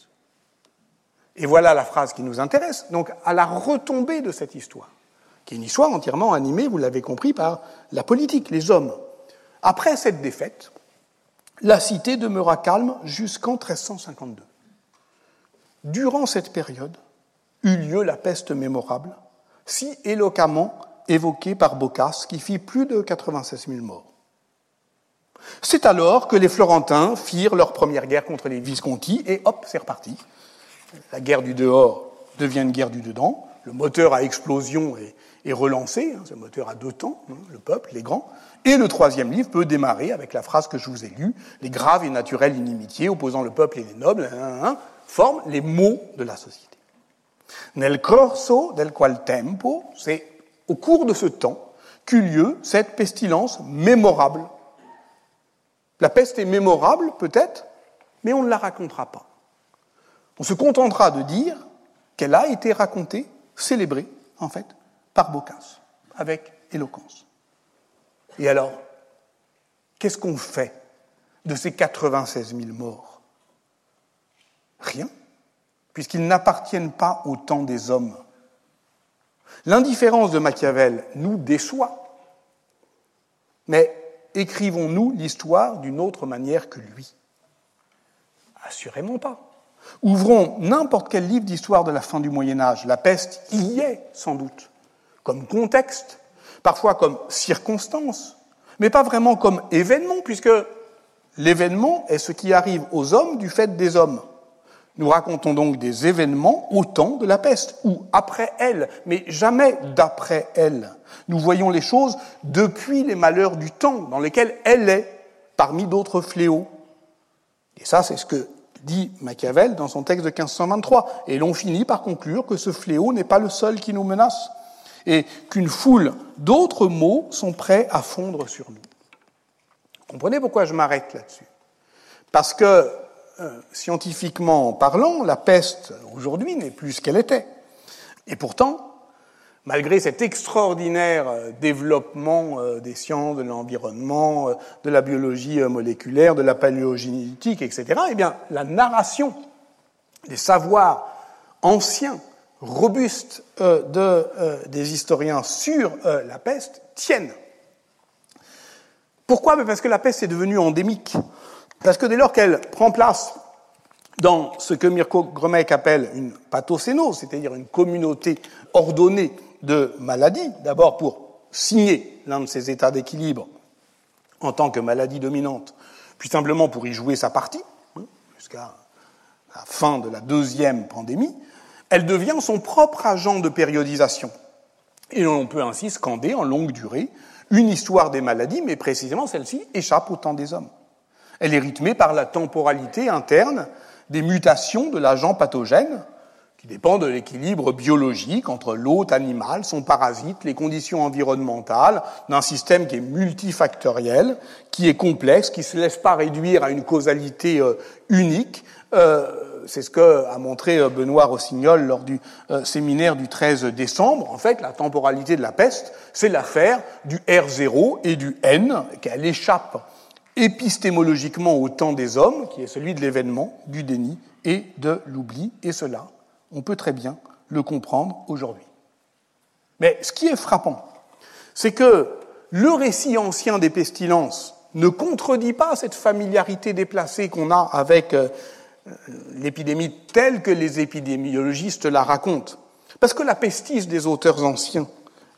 Et voilà la phrase qui nous intéresse, donc à la retombée de cette histoire, qui est une histoire entièrement animée, vous l'avez compris, par la politique, les hommes. Après cette défaite, la cité demeura calme jusqu'en 1352. Durant cette période eut lieu la peste mémorable, si éloquemment évoquée par Boccace, qui fit plus de 96 000 morts. C'est alors que les Florentins firent leur première guerre contre les Visconti, et hop, c'est reparti. La guerre du dehors devient une guerre du dedans. Le moteur à explosion est, relancé, hein, ce moteur à deux temps, hein, le peuple, les grands. Et le troisième livre peut démarrer avec la phrase que je vous ai lue Les graves et naturelles inimitiés opposant le peuple et les nobles hein, forment les mots de la société. Nel corso del qual tempo, c'est au cours de ce temps qu'eut lieu cette pestilence mémorable la peste est mémorable, peut-être, mais on ne la racontera pas. On se contentera de dire qu'elle a été racontée, célébrée, en fait, par Boccace, avec éloquence. Et alors, qu'est-ce qu'on fait de ces 96 000 morts? Rien, puisqu'ils n'appartiennent pas au temps des hommes. L'indifférence de Machiavel nous déçoit, mais écrivons-nous l'histoire d'une autre manière que lui? Assurément pas. Ouvrons n'importe quel livre d'histoire de la fin du Moyen Âge. La peste y est sans doute, comme contexte, parfois comme circonstance, mais pas vraiment comme événement, puisque l'événement est ce qui arrive aux hommes du fait des hommes. Nous racontons donc des événements au temps de la peste, ou après elle, mais jamais d'après elle. Nous voyons les choses depuis les malheurs du temps dans lesquels elle est, parmi d'autres fléaux. Et ça, c'est ce que dit Machiavel dans son texte de 1523. Et l'on finit par conclure que ce fléau n'est pas le seul qui nous menace, et qu'une foule d'autres maux sont prêts à fondre sur nous. Comprenez pourquoi je m'arrête là-dessus? Parce que euh, scientifiquement parlant, la peste aujourd'hui n'est plus ce qu'elle était. Et pourtant, malgré cet extraordinaire euh, développement euh, des sciences, de l'environnement, de la biologie moléculaire, de la paléogénétique, etc., eh bien, la narration des savoirs anciens, robustes de, des historiens sur la peste tiennent. Pourquoi? Parce que la peste est devenue endémique. Parce que dès lors qu'elle prend place dans ce que Mirko Gromek appelle une pathocénose, c'est-à-dire une communauté ordonnée de maladies, d'abord pour signer l'un de ces états d'équilibre en tant que maladie dominante, puis simplement pour y jouer sa partie, hein, jusqu'à la fin de la deuxième pandémie, elle devient son propre agent de périodisation. Et l'on peut ainsi scander en longue durée une histoire des maladies, mais précisément celle-ci échappe au temps des hommes. Elle est rythmée par la temporalité interne des mutations de l'agent pathogène qui dépend de l'équilibre biologique entre l'hôte animal, son parasite, les conditions environnementales, d'un système qui est multifactoriel, qui est complexe, qui ne se laisse pas réduire à une causalité euh, unique. Euh, c'est ce que a montré euh, Benoît Rossignol lors du séminaire du 13 décembre. En fait, la temporalité de la peste, c'est l'affaire du R0 et du N, qu'elle échappe épistémologiquement au temps des hommes, qui est celui de l'événement, du déni et de l'oubli, et cela, on peut très bien le comprendre aujourd'hui. Mais ce qui est frappant, c'est que le récit ancien des pestilences ne contredit pas cette familiarité déplacée qu'on a avec euh, l'épidémie telle que les épidémiologistes la racontent. Parce que la pestis des auteurs anciens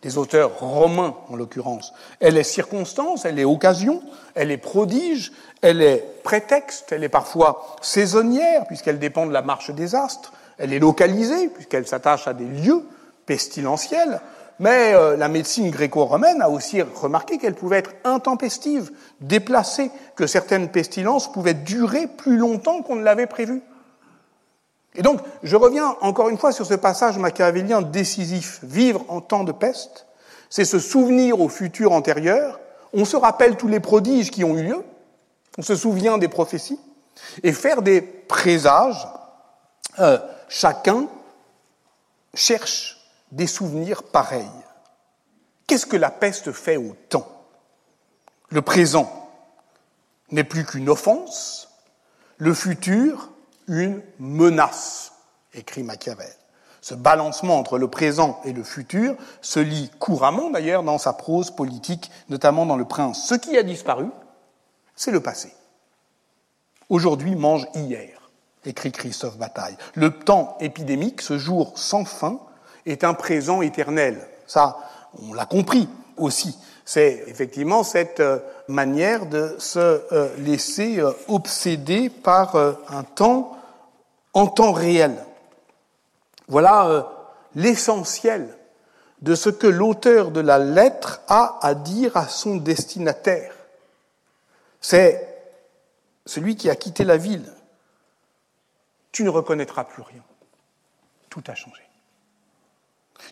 des auteurs romains en l'occurrence. Elle est circonstance, elle est occasion, elle est prodige, elle est prétexte, elle est parfois saisonnière puisqu'elle dépend de la marche des astres, elle est localisée puisqu'elle s'attache à des lieux pestilentiels, mais euh, la médecine gréco-romaine a aussi remarqué qu'elle pouvait être intempestive, déplacée, que certaines pestilences pouvaient durer plus longtemps qu'on ne l'avait prévu. Et donc, je reviens encore une fois sur ce passage machiavélien décisif. Vivre en temps de peste, c'est se souvenir au futur antérieur, on se rappelle tous les prodiges qui ont eu lieu, on se souvient des prophéties, et faire des présages, euh, chacun cherche des souvenirs pareils. Qu'est-ce que la peste fait au temps? Le présent n'est plus qu'une offense, le futur une menace, écrit Machiavel. Ce balancement entre le présent et le futur se lit couramment d'ailleurs dans sa prose politique, notamment dans Le Prince. Ce qui a disparu, c'est le passé. Aujourd'hui mange hier, écrit Christophe Bataille. Le temps épidémique, ce jour sans fin, est un présent éternel. Ça, on l'a compris aussi. C'est effectivement cette euh, manière de se euh, laisser euh, obséder par un temps en temps réel. Voilà l'essentiel de ce que l'auteur de la lettre a à dire à son destinataire. C'est celui qui a quitté la ville. Tu ne reconnaîtras plus rien. Tout a changé.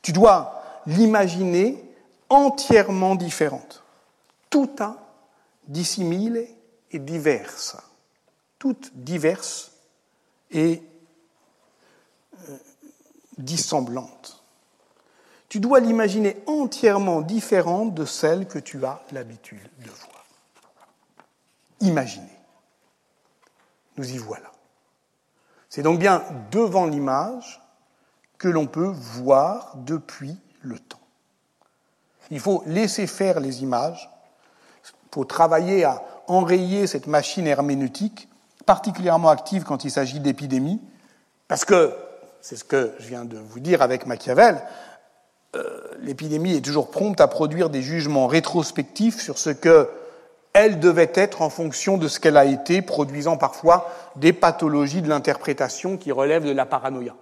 Tu dois l'imaginer entièrement différente. Tout a et diverse. Toutes diverses et euh, dissemblantes. Tu dois l'imaginer entièrement différente de celle que tu as l'habitude de voir. Imaginer. Nous y voilà. C'est donc bien devant l'image que l'on peut voir depuis le temps. Il faut laisser faire les images. Il faut travailler à enrayer cette machine herméneutique, particulièrement active quand il s'agit d'épidémies, parce que, c'est ce que je viens de vous dire avec Machiavel, euh, l'épidémie est toujours prompte à produire des jugements rétrospectifs sur ce que elle devait être en fonction de ce qu'elle a été, produisant parfois des pathologies de l'interprétation qui relèvent de la paranoïa.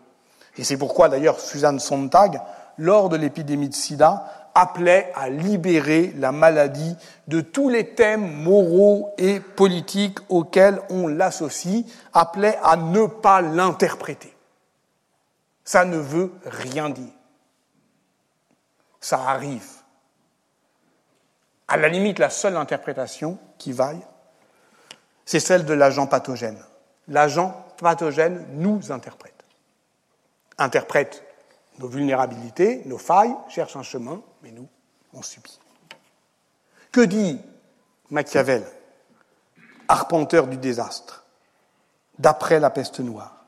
Et c'est pourquoi d'ailleurs Suzanne Sontag, lors de l'épidémie de sida, appelait à libérer la maladie de tous les thèmes moraux et politiques auxquels on l'associe, appelait à ne pas l'interpréter. Ça ne veut rien dire. Ça arrive. À la limite, la seule interprétation qui vaille, c'est celle de l'agent pathogène. L'agent pathogène nous interprète. Interprète nos vulnérabilités, nos failles, cherche un chemin, mais nous, on subit. Que dit Machiavel, arpenteur du désastre, d'après la peste noire,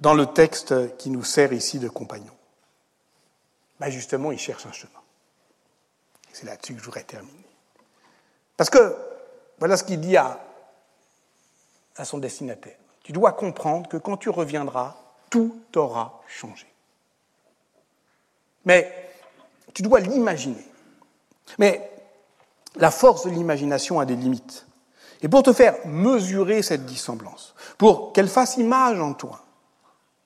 dans le texte qui nous sert ici de compagnon? Ben Justement, il cherche un chemin. C'est là-dessus que je voudrais terminer. Parce que, voilà ce qu'il dit à, à son destinataire. Tu dois comprendre que quand tu reviendras, tout aura changé. Mais tu dois l'imaginer. Mais la force de l'imagination a des limites. Et pour te faire mesurer cette dissemblance, pour qu'elle fasse image en toi,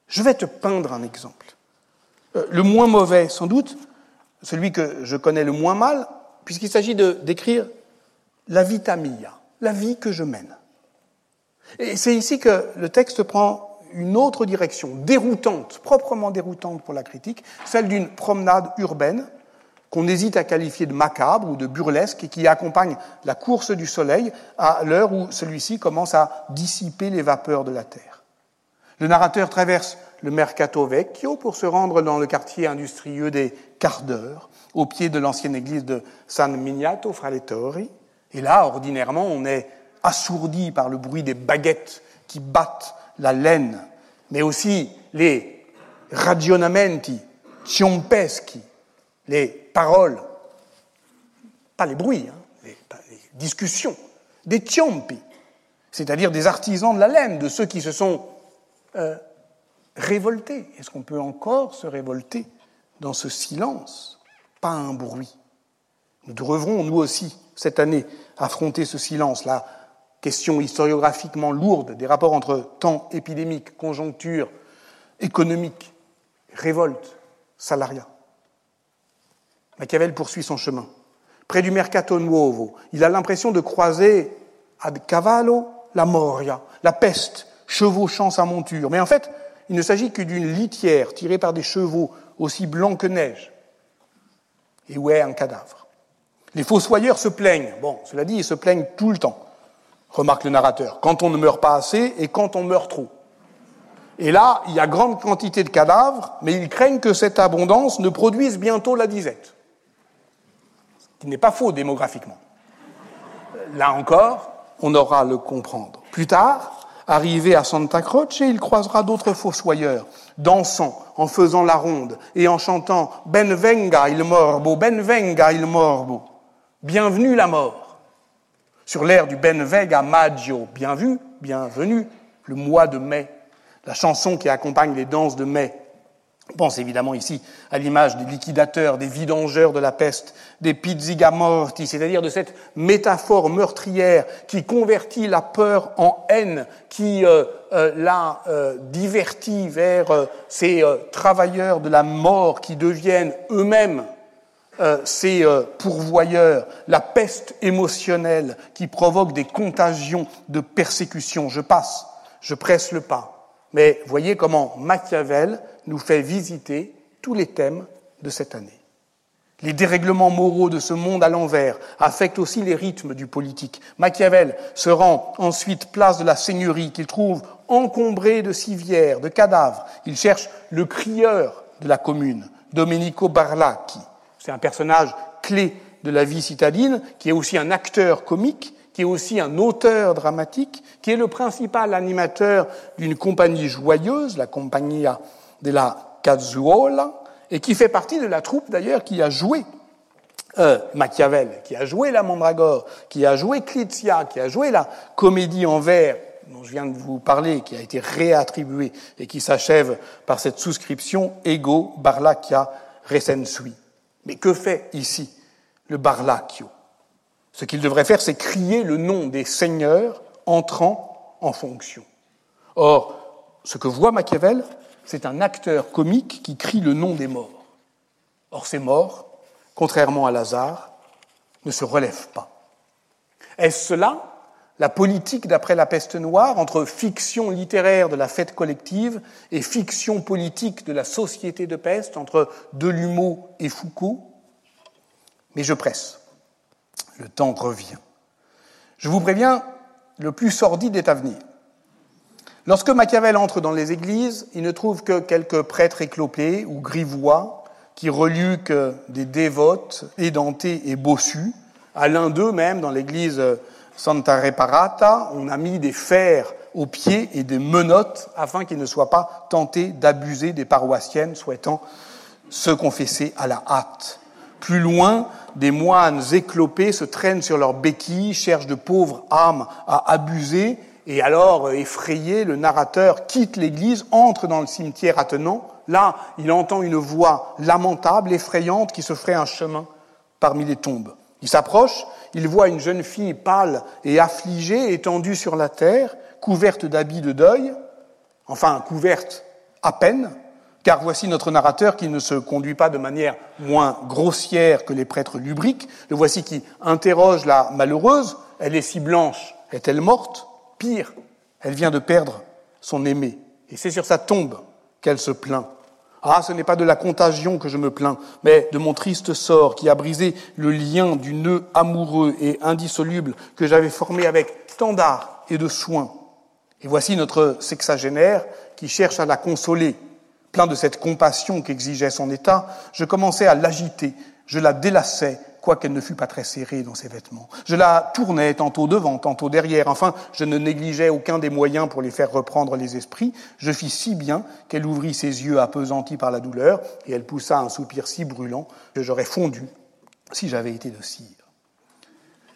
je vais te peindre un exemple. Euh, le moins mauvais, sans doute, celui que je connais le moins mal, puisqu'il s'agit de décrire la vita mia, la vie que je mène. Et c'est ici que le texte prend une autre direction, déroutante, proprement déroutante pour la critique, celle d'une promenade urbaine qu'on hésite à qualifier de macabre ou de burlesque et qui accompagne la course du soleil à l'heure où celui-ci commence à dissiper les vapeurs de la terre. Le narrateur traverse le Mercato Vecchio pour se rendre dans le quartier industrieux des quarts d'heure, au pied de l'ancienne église de San Miniato fra le Torri. Et là, ordinairement, on est assourdi par le bruit des baguettes qui battent la laine, mais aussi les ragionamenti ciompeschi, les paroles, pas les bruits, hein, les, discussions, des ciompi, c'est-à-dire des artisans de la laine, de ceux qui se sont euh, révoltés. Est-ce qu'on peut encore se révolter dans ce silence? Pas un bruit. Nous devrons, nous aussi, cette année, affronter ce silence, la question historiographiquement lourde des rapports entre temps épidémique, conjoncture économique, révolte, salariat. Machiavel poursuit son chemin. Près du Mercato Nuovo, il a l'impression de croiser ad cavallo la moria, la peste, chevauchant sa monture. Mais en fait, il ne s'agit que d'une litière tirée par des chevaux aussi blancs que neige. Et où est un cadavre? Les fossoyeurs se plaignent. Bon, cela dit, ils se plaignent tout le temps, remarque le narrateur, quand on ne meurt pas assez et quand on meurt trop. Et là, il y a grande quantité de cadavres, mais ils craignent que cette abondance ne produise bientôt la disette qui n'est pas faux démographiquement. Là encore, on aura à le comprendre. Plus tard, arrivé à Santa Croce, il croisera d'autres fossoyeurs, dansant, en faisant la ronde et en chantant Ben venga il morbo, ben venga il morbo. Bienvenue la mort. Sur l'air du Ben venga maggio, bien vu, bienvenue, le mois de mai, la chanson qui accompagne les danses de mai. On pense évidemment ici à l'image des liquidateurs, des vidangeurs de la peste, des pizzigamorti, c'est-à-dire de cette métaphore meurtrière qui convertit la peur en haine, qui euh, euh, la euh, divertit vers ces travailleurs de la mort qui deviennent eux-mêmes ces pourvoyeurs, la peste émotionnelle qui provoque des contagions de persécution. Je passe, je presse le pas. Mais voyez comment Machiavel nous fait visiter tous les thèmes de cette année. Les dérèglements moraux de ce monde à l'envers affectent aussi les rythmes du politique. Machiavel se rend ensuite place de la seigneurie qu'il trouve encombrée de civières, de cadavres. Il cherche le crieur de la commune, Domenico Barlacchi. C'est un personnage clé de la vie citadine, qui est aussi un acteur comique, qui est aussi un auteur dramatique, qui est le principal animateur d'une compagnie joyeuse, la Compagnia de la Cazzuola, et qui fait partie de la troupe d'ailleurs qui a joué euh, Machiavel, qui a joué la Mandragore, qui a joué Clizia, qui a joué la comédie en vers dont je viens de vous parler, qui a été réattribuée et qui s'achève par cette souscription Ego Barlacchia Recensui. Mais que fait ici le Barlacchio Ce qu'il devrait faire, c'est crier le nom des seigneurs entrant en fonction. Or, ce que voit Machiavel, c'est un acteur comique qui crie le nom des morts. Or, ces morts, contrairement à Lazare, ne se relèvent pas. Est-ce cela la politique d'après la peste noire entre fiction littéraire de la fête collective et fiction politique de la société de peste entre Delumeau et Foucault Mais je presse. Le temps revient. Je vous préviens, le plus sordide est à venir. Lorsque Machiavel entre dans les églises, il ne trouve que quelques prêtres éclopés ou grivois qui reluquent des dévotes édentés et bossus. À l'un d'eux même, dans l'église Santa Reparata, on a mis des fers aux pieds et des menottes afin qu'ils ne soient pas tentés d'abuser des paroissiennes souhaitant se confesser à la hâte. Plus loin, des moines éclopés se traînent sur leurs béquilles, cherchent de pauvres âmes à abuser et alors, effrayé, le narrateur quitte l'église, entre dans le cimetière attenant. Là, il entend une voix lamentable, effrayante, qui se ferait un chemin parmi les tombes. Il s'approche, il voit une jeune fille pâle et affligée, étendue sur la terre, couverte d'habits de deuil, enfin couverte à peine, car voici notre narrateur qui ne se conduit pas de manière moins grossière que les prêtres lubriques, le voici qui interroge la malheureuse, elle est si blanche, est-elle morte? Pire, elle vient de perdre son aimé. Et c'est sur sa tombe qu'elle se plaint. Ah, ce n'est pas de la contagion que je me plains, mais de mon triste sort qui a brisé le lien du nœud amoureux et indissoluble que j'avais formé avec tant d'art et de soin. Et voici notre sexagénaire qui cherche à la consoler. Plein de cette compassion qu'exigeait son état, je commençais à l'agiter, je la délaçais, quoiqu'elle ne fût pas très serrée dans ses vêtements. Je la tournais tantôt devant, tantôt derrière. Enfin, je ne négligeais aucun des moyens pour les faire reprendre les esprits. Je fis si bien qu'elle ouvrit ses yeux appesantis par la douleur, et elle poussa un soupir si brûlant que j'aurais fondu si j'avais été de cire.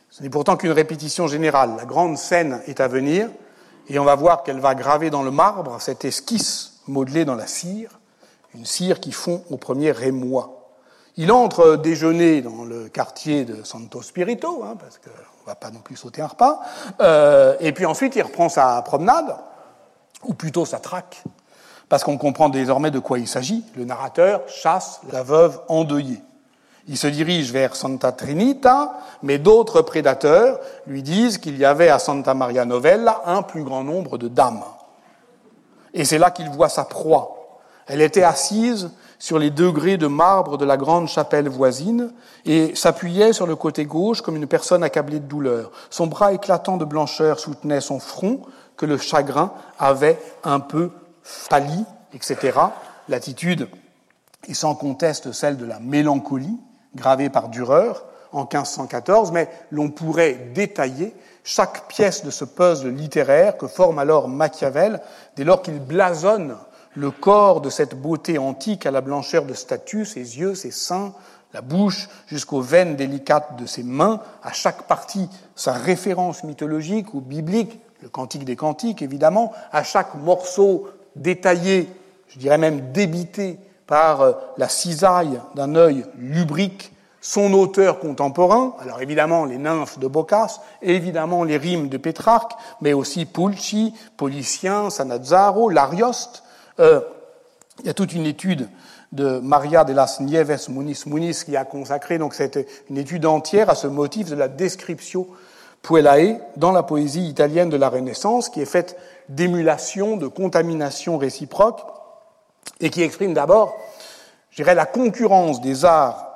Ce n'est pourtant qu'une répétition générale. La grande scène est à venir, et on va voir qu'elle va graver dans le marbre cette esquisse modelée dans la cire, une cire qui fond au premier rémois. Il entre déjeuner dans le quartier de Santo Spirito, hein, parce qu'on ne va pas non plus sauter un repas, euh, et puis ensuite il reprend sa promenade, ou plutôt sa traque, parce qu'on comprend désormais de quoi il s'agit. Le narrateur chasse la veuve endeuillée. Il se dirige vers Santa Trinita, mais d'autres prédateurs lui disent qu'il y avait à Santa Maria Novella un plus grand nombre de dames. Et c'est là qu'il voit sa proie. Elle était assise sur les degrés de marbre de la grande chapelle voisine et s'appuyait sur le côté gauche comme une personne accablée de douleur. Son bras éclatant de blancheur soutenait son front que le chagrin avait un peu pâli, etc. L'attitude est sans conteste celle de la mélancolie, gravée par Dürer en 1514, mais l'on pourrait détailler chaque pièce de ce puzzle littéraire que forme alors Machiavel dès lors qu'il blasonne le corps de cette beauté antique à la blancheur de statue, ses yeux, ses seins, la bouche, jusqu'aux veines délicates de ses mains, à chaque partie sa référence mythologique ou biblique, le cantique des cantiques évidemment, à chaque morceau détaillé, je dirais même débité par euh, la cisaille d'un œil lubrique, son auteur contemporain, alors évidemment les nymphes de Boccace, évidemment les rimes de Pétrarque, mais aussi Pulci, Policien, Sanazzaro, L'Arioste, euh, il y a toute une étude de Maria de las Nieves Muniz Muniz qui a consacré donc cette, une étude entière à ce motif de la description puellae dans la poésie italienne de la Renaissance, qui est faite d'émulation, de contamination réciproque, et qui exprime d'abord, je dirais, la concurrence des arts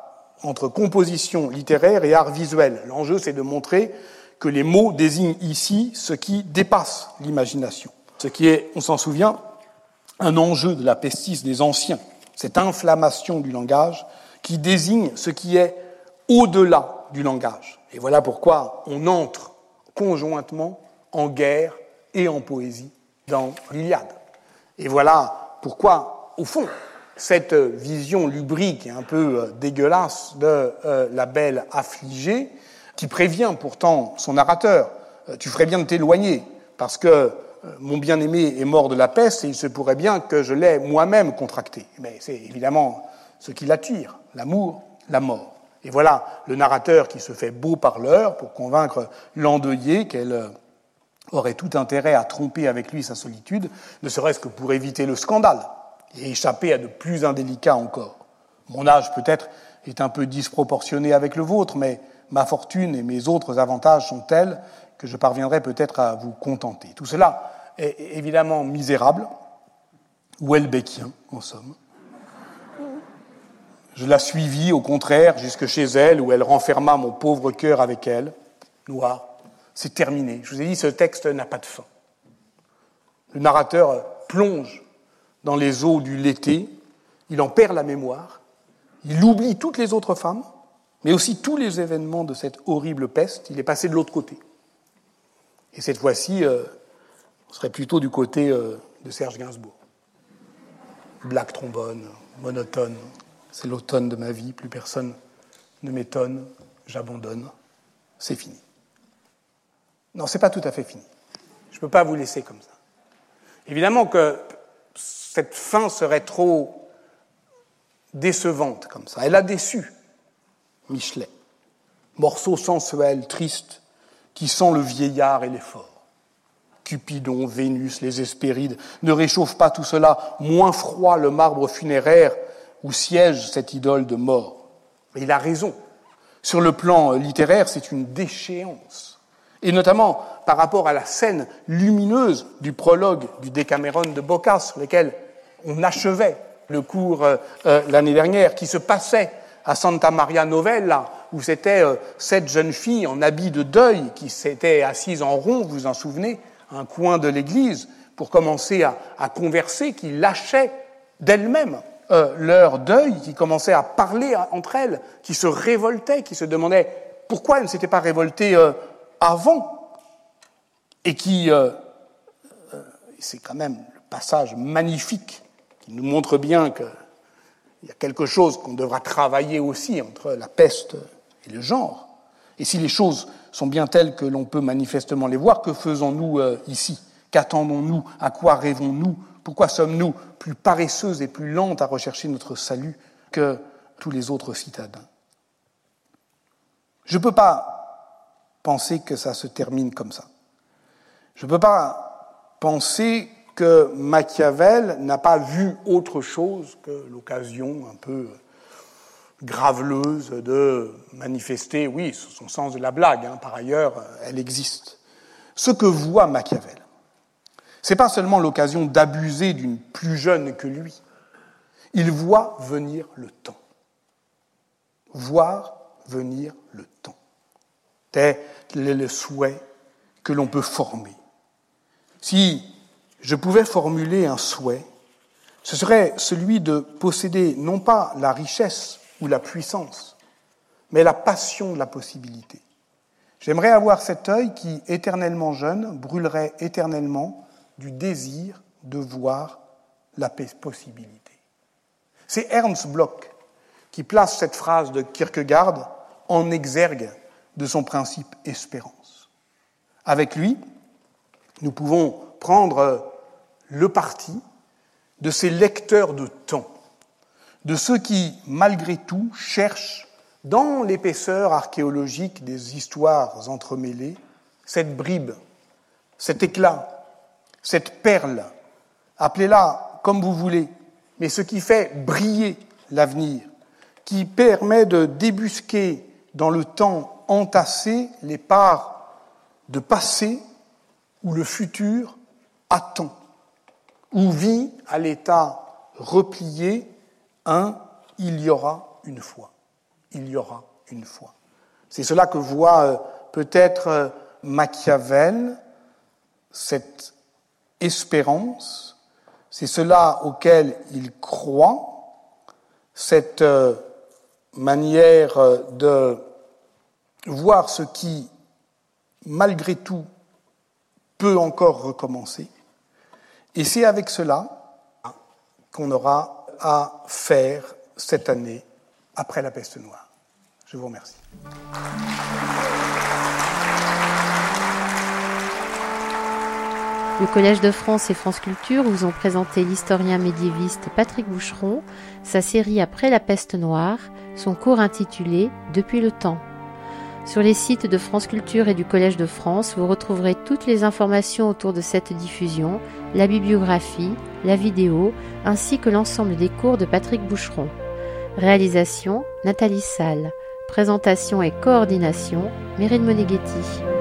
entre composition littéraire et art visuel. L'enjeu, c'est de montrer que les mots désignent ici ce qui dépasse l'imagination. Ce qui est, on s'en souvient, un enjeu de la pestis des anciens, cette inflammation du langage qui désigne ce qui est au-delà du langage. Et voilà pourquoi on entre conjointement en guerre et en poésie dans l'Iliade. Et voilà pourquoi, au fond, cette vision lubrique et un peu euh, dégueulasse de euh, la belle affligée, qui prévient pourtant son narrateur, euh, tu ferais bien de t'éloigner, parce que mon bien-aimé est mort de la peste et il se pourrait bien que je l'ai moi-même contracté. Mais c'est évidemment ce qui l'attire, l'amour, la mort. Et voilà le narrateur qui se fait beau parleur pour convaincre l'endeuillé qu'elle euh, aurait tout intérêt à tromper avec lui sa solitude, ne serait-ce que pour éviter le scandale et échapper à de plus indélicats encore. Mon âge peut-être est un peu disproportionné avec le vôtre, mais ma fortune et mes autres avantages sont tels que je parviendrai peut-être à vous contenter. Tout cela évidemment misérable, ou en somme. Je la suivis, au contraire, jusque chez elle, où elle renferma mon pauvre cœur avec elle, noir. C'est terminé. Je vous ai dit, ce texte n'a pas de fin. Le narrateur plonge dans les eaux du l'été, il en perd la mémoire, il oublie toutes les autres femmes, mais aussi tous les événements de cette horrible peste, il est passé de l'autre côté. Et cette fois-ci, euh, on serait plutôt du côté euh, de Serge Gainsbourg. Black trombone, monotone, c'est l'automne de ma vie, plus personne ne m'étonne, j'abandonne, c'est fini. Non, c'est pas tout à fait fini. Je ne peux pas vous laisser comme ça. Évidemment que cette fin serait trop décevante comme ça. Elle a déçu Michelet. Morceau sensuel, triste, qui sent le vieillard et l'effort. Cupidon, Vénus, les Hespérides, ne réchauffent pas tout cela moins froid le marbre funéraire où siège cette idole de mort. Mais il a raison. Sur le plan littéraire, c'est une déchéance. et notamment par rapport à la scène lumineuse du prologue du Décameron de Bocca, sur lequel on achevait le cours euh, euh, l'année dernière, qui se passait à Santa Maria Novella, où c'était euh, cette jeune fille en habit de deuil qui s'était assise en rond, vous vous en souvenez, un coin de l'église, pour commencer à, converser, qui lâchait d'elle-même leur deuil, qui commençait à parler entre elles, qui se révoltait, qui se demandait pourquoi elle ne s'était pas révoltée avant, et qui, c'est quand même le passage magnifique qui nous montre bien qu'il y a quelque chose qu'on devra travailler aussi entre la peste et le genre. Et si les choses sont bien telles que l'on peut manifestement les voir, que faisons-nous euh, ici? Qu'attendons-nous? À quoi rêvons-nous? Pourquoi sommes-nous plus paresseuses et plus lentes à rechercher notre salut que tous les autres citadins? Je ne peux pas penser que ça se termine comme ça. Je ne peux pas penser que Machiavel n'a pas vu autre chose que l'occasion un peu graveleuse de manifester, oui, son sens de la blague, hein, par ailleurs, elle existe. Ce que voit Machiavel, c'est pas seulement l'occasion d'abuser d'une plus jeune que lui, il voit venir le temps. Voir venir le temps. Tel est le souhait que l'on peut former. Si je pouvais formuler un souhait, ce serait celui de posséder non pas la richesse ou la puissance, mais la passion de la possibilité. J'aimerais avoir cet œil qui, éternellement jeune, brûlerait éternellement du désir de voir la possibilité. C'est Ernst Bloch qui place cette phrase de Kierkegaard en exergue de son principe espérance. Avec lui, nous pouvons prendre le parti de ces lecteurs de temps, de ceux qui, malgré tout, cherchent dans l'épaisseur archéologique des histoires entremêlées cette bribe, cet éclat, cette perle, appelez-la comme vous voulez, mais ce qui fait briller l'avenir, qui permet de débusquer dans le temps entassé les parts de passé où le futur attend, où vit à l'état replié un il y aura une fois. Il y aura une fois. C'est cela que voit euh, peut-être euh, Machiavel, cette espérance, c'est cela auquel il croit, cette euh, manière de voir ce qui, malgré tout, peut encore recommencer. Et c'est avec cela qu'on aura à faire cette année après la peste noire. Je vous remercie. Le Collège de France et France Culture vous ont présenté l'historien médiéviste Patrick Boucheron, sa série Après la peste noire, son cours intitulé Depuis le temps. Sur les sites de France Culture et du Collège de France, vous retrouverez toutes les informations autour de cette diffusion, la bibliographie, la vidéo, ainsi que l'ensemble des cours de Patrick Boucheron. Réalisation Nathalie Salle. Présentation et coordination Mérine Moneghetti.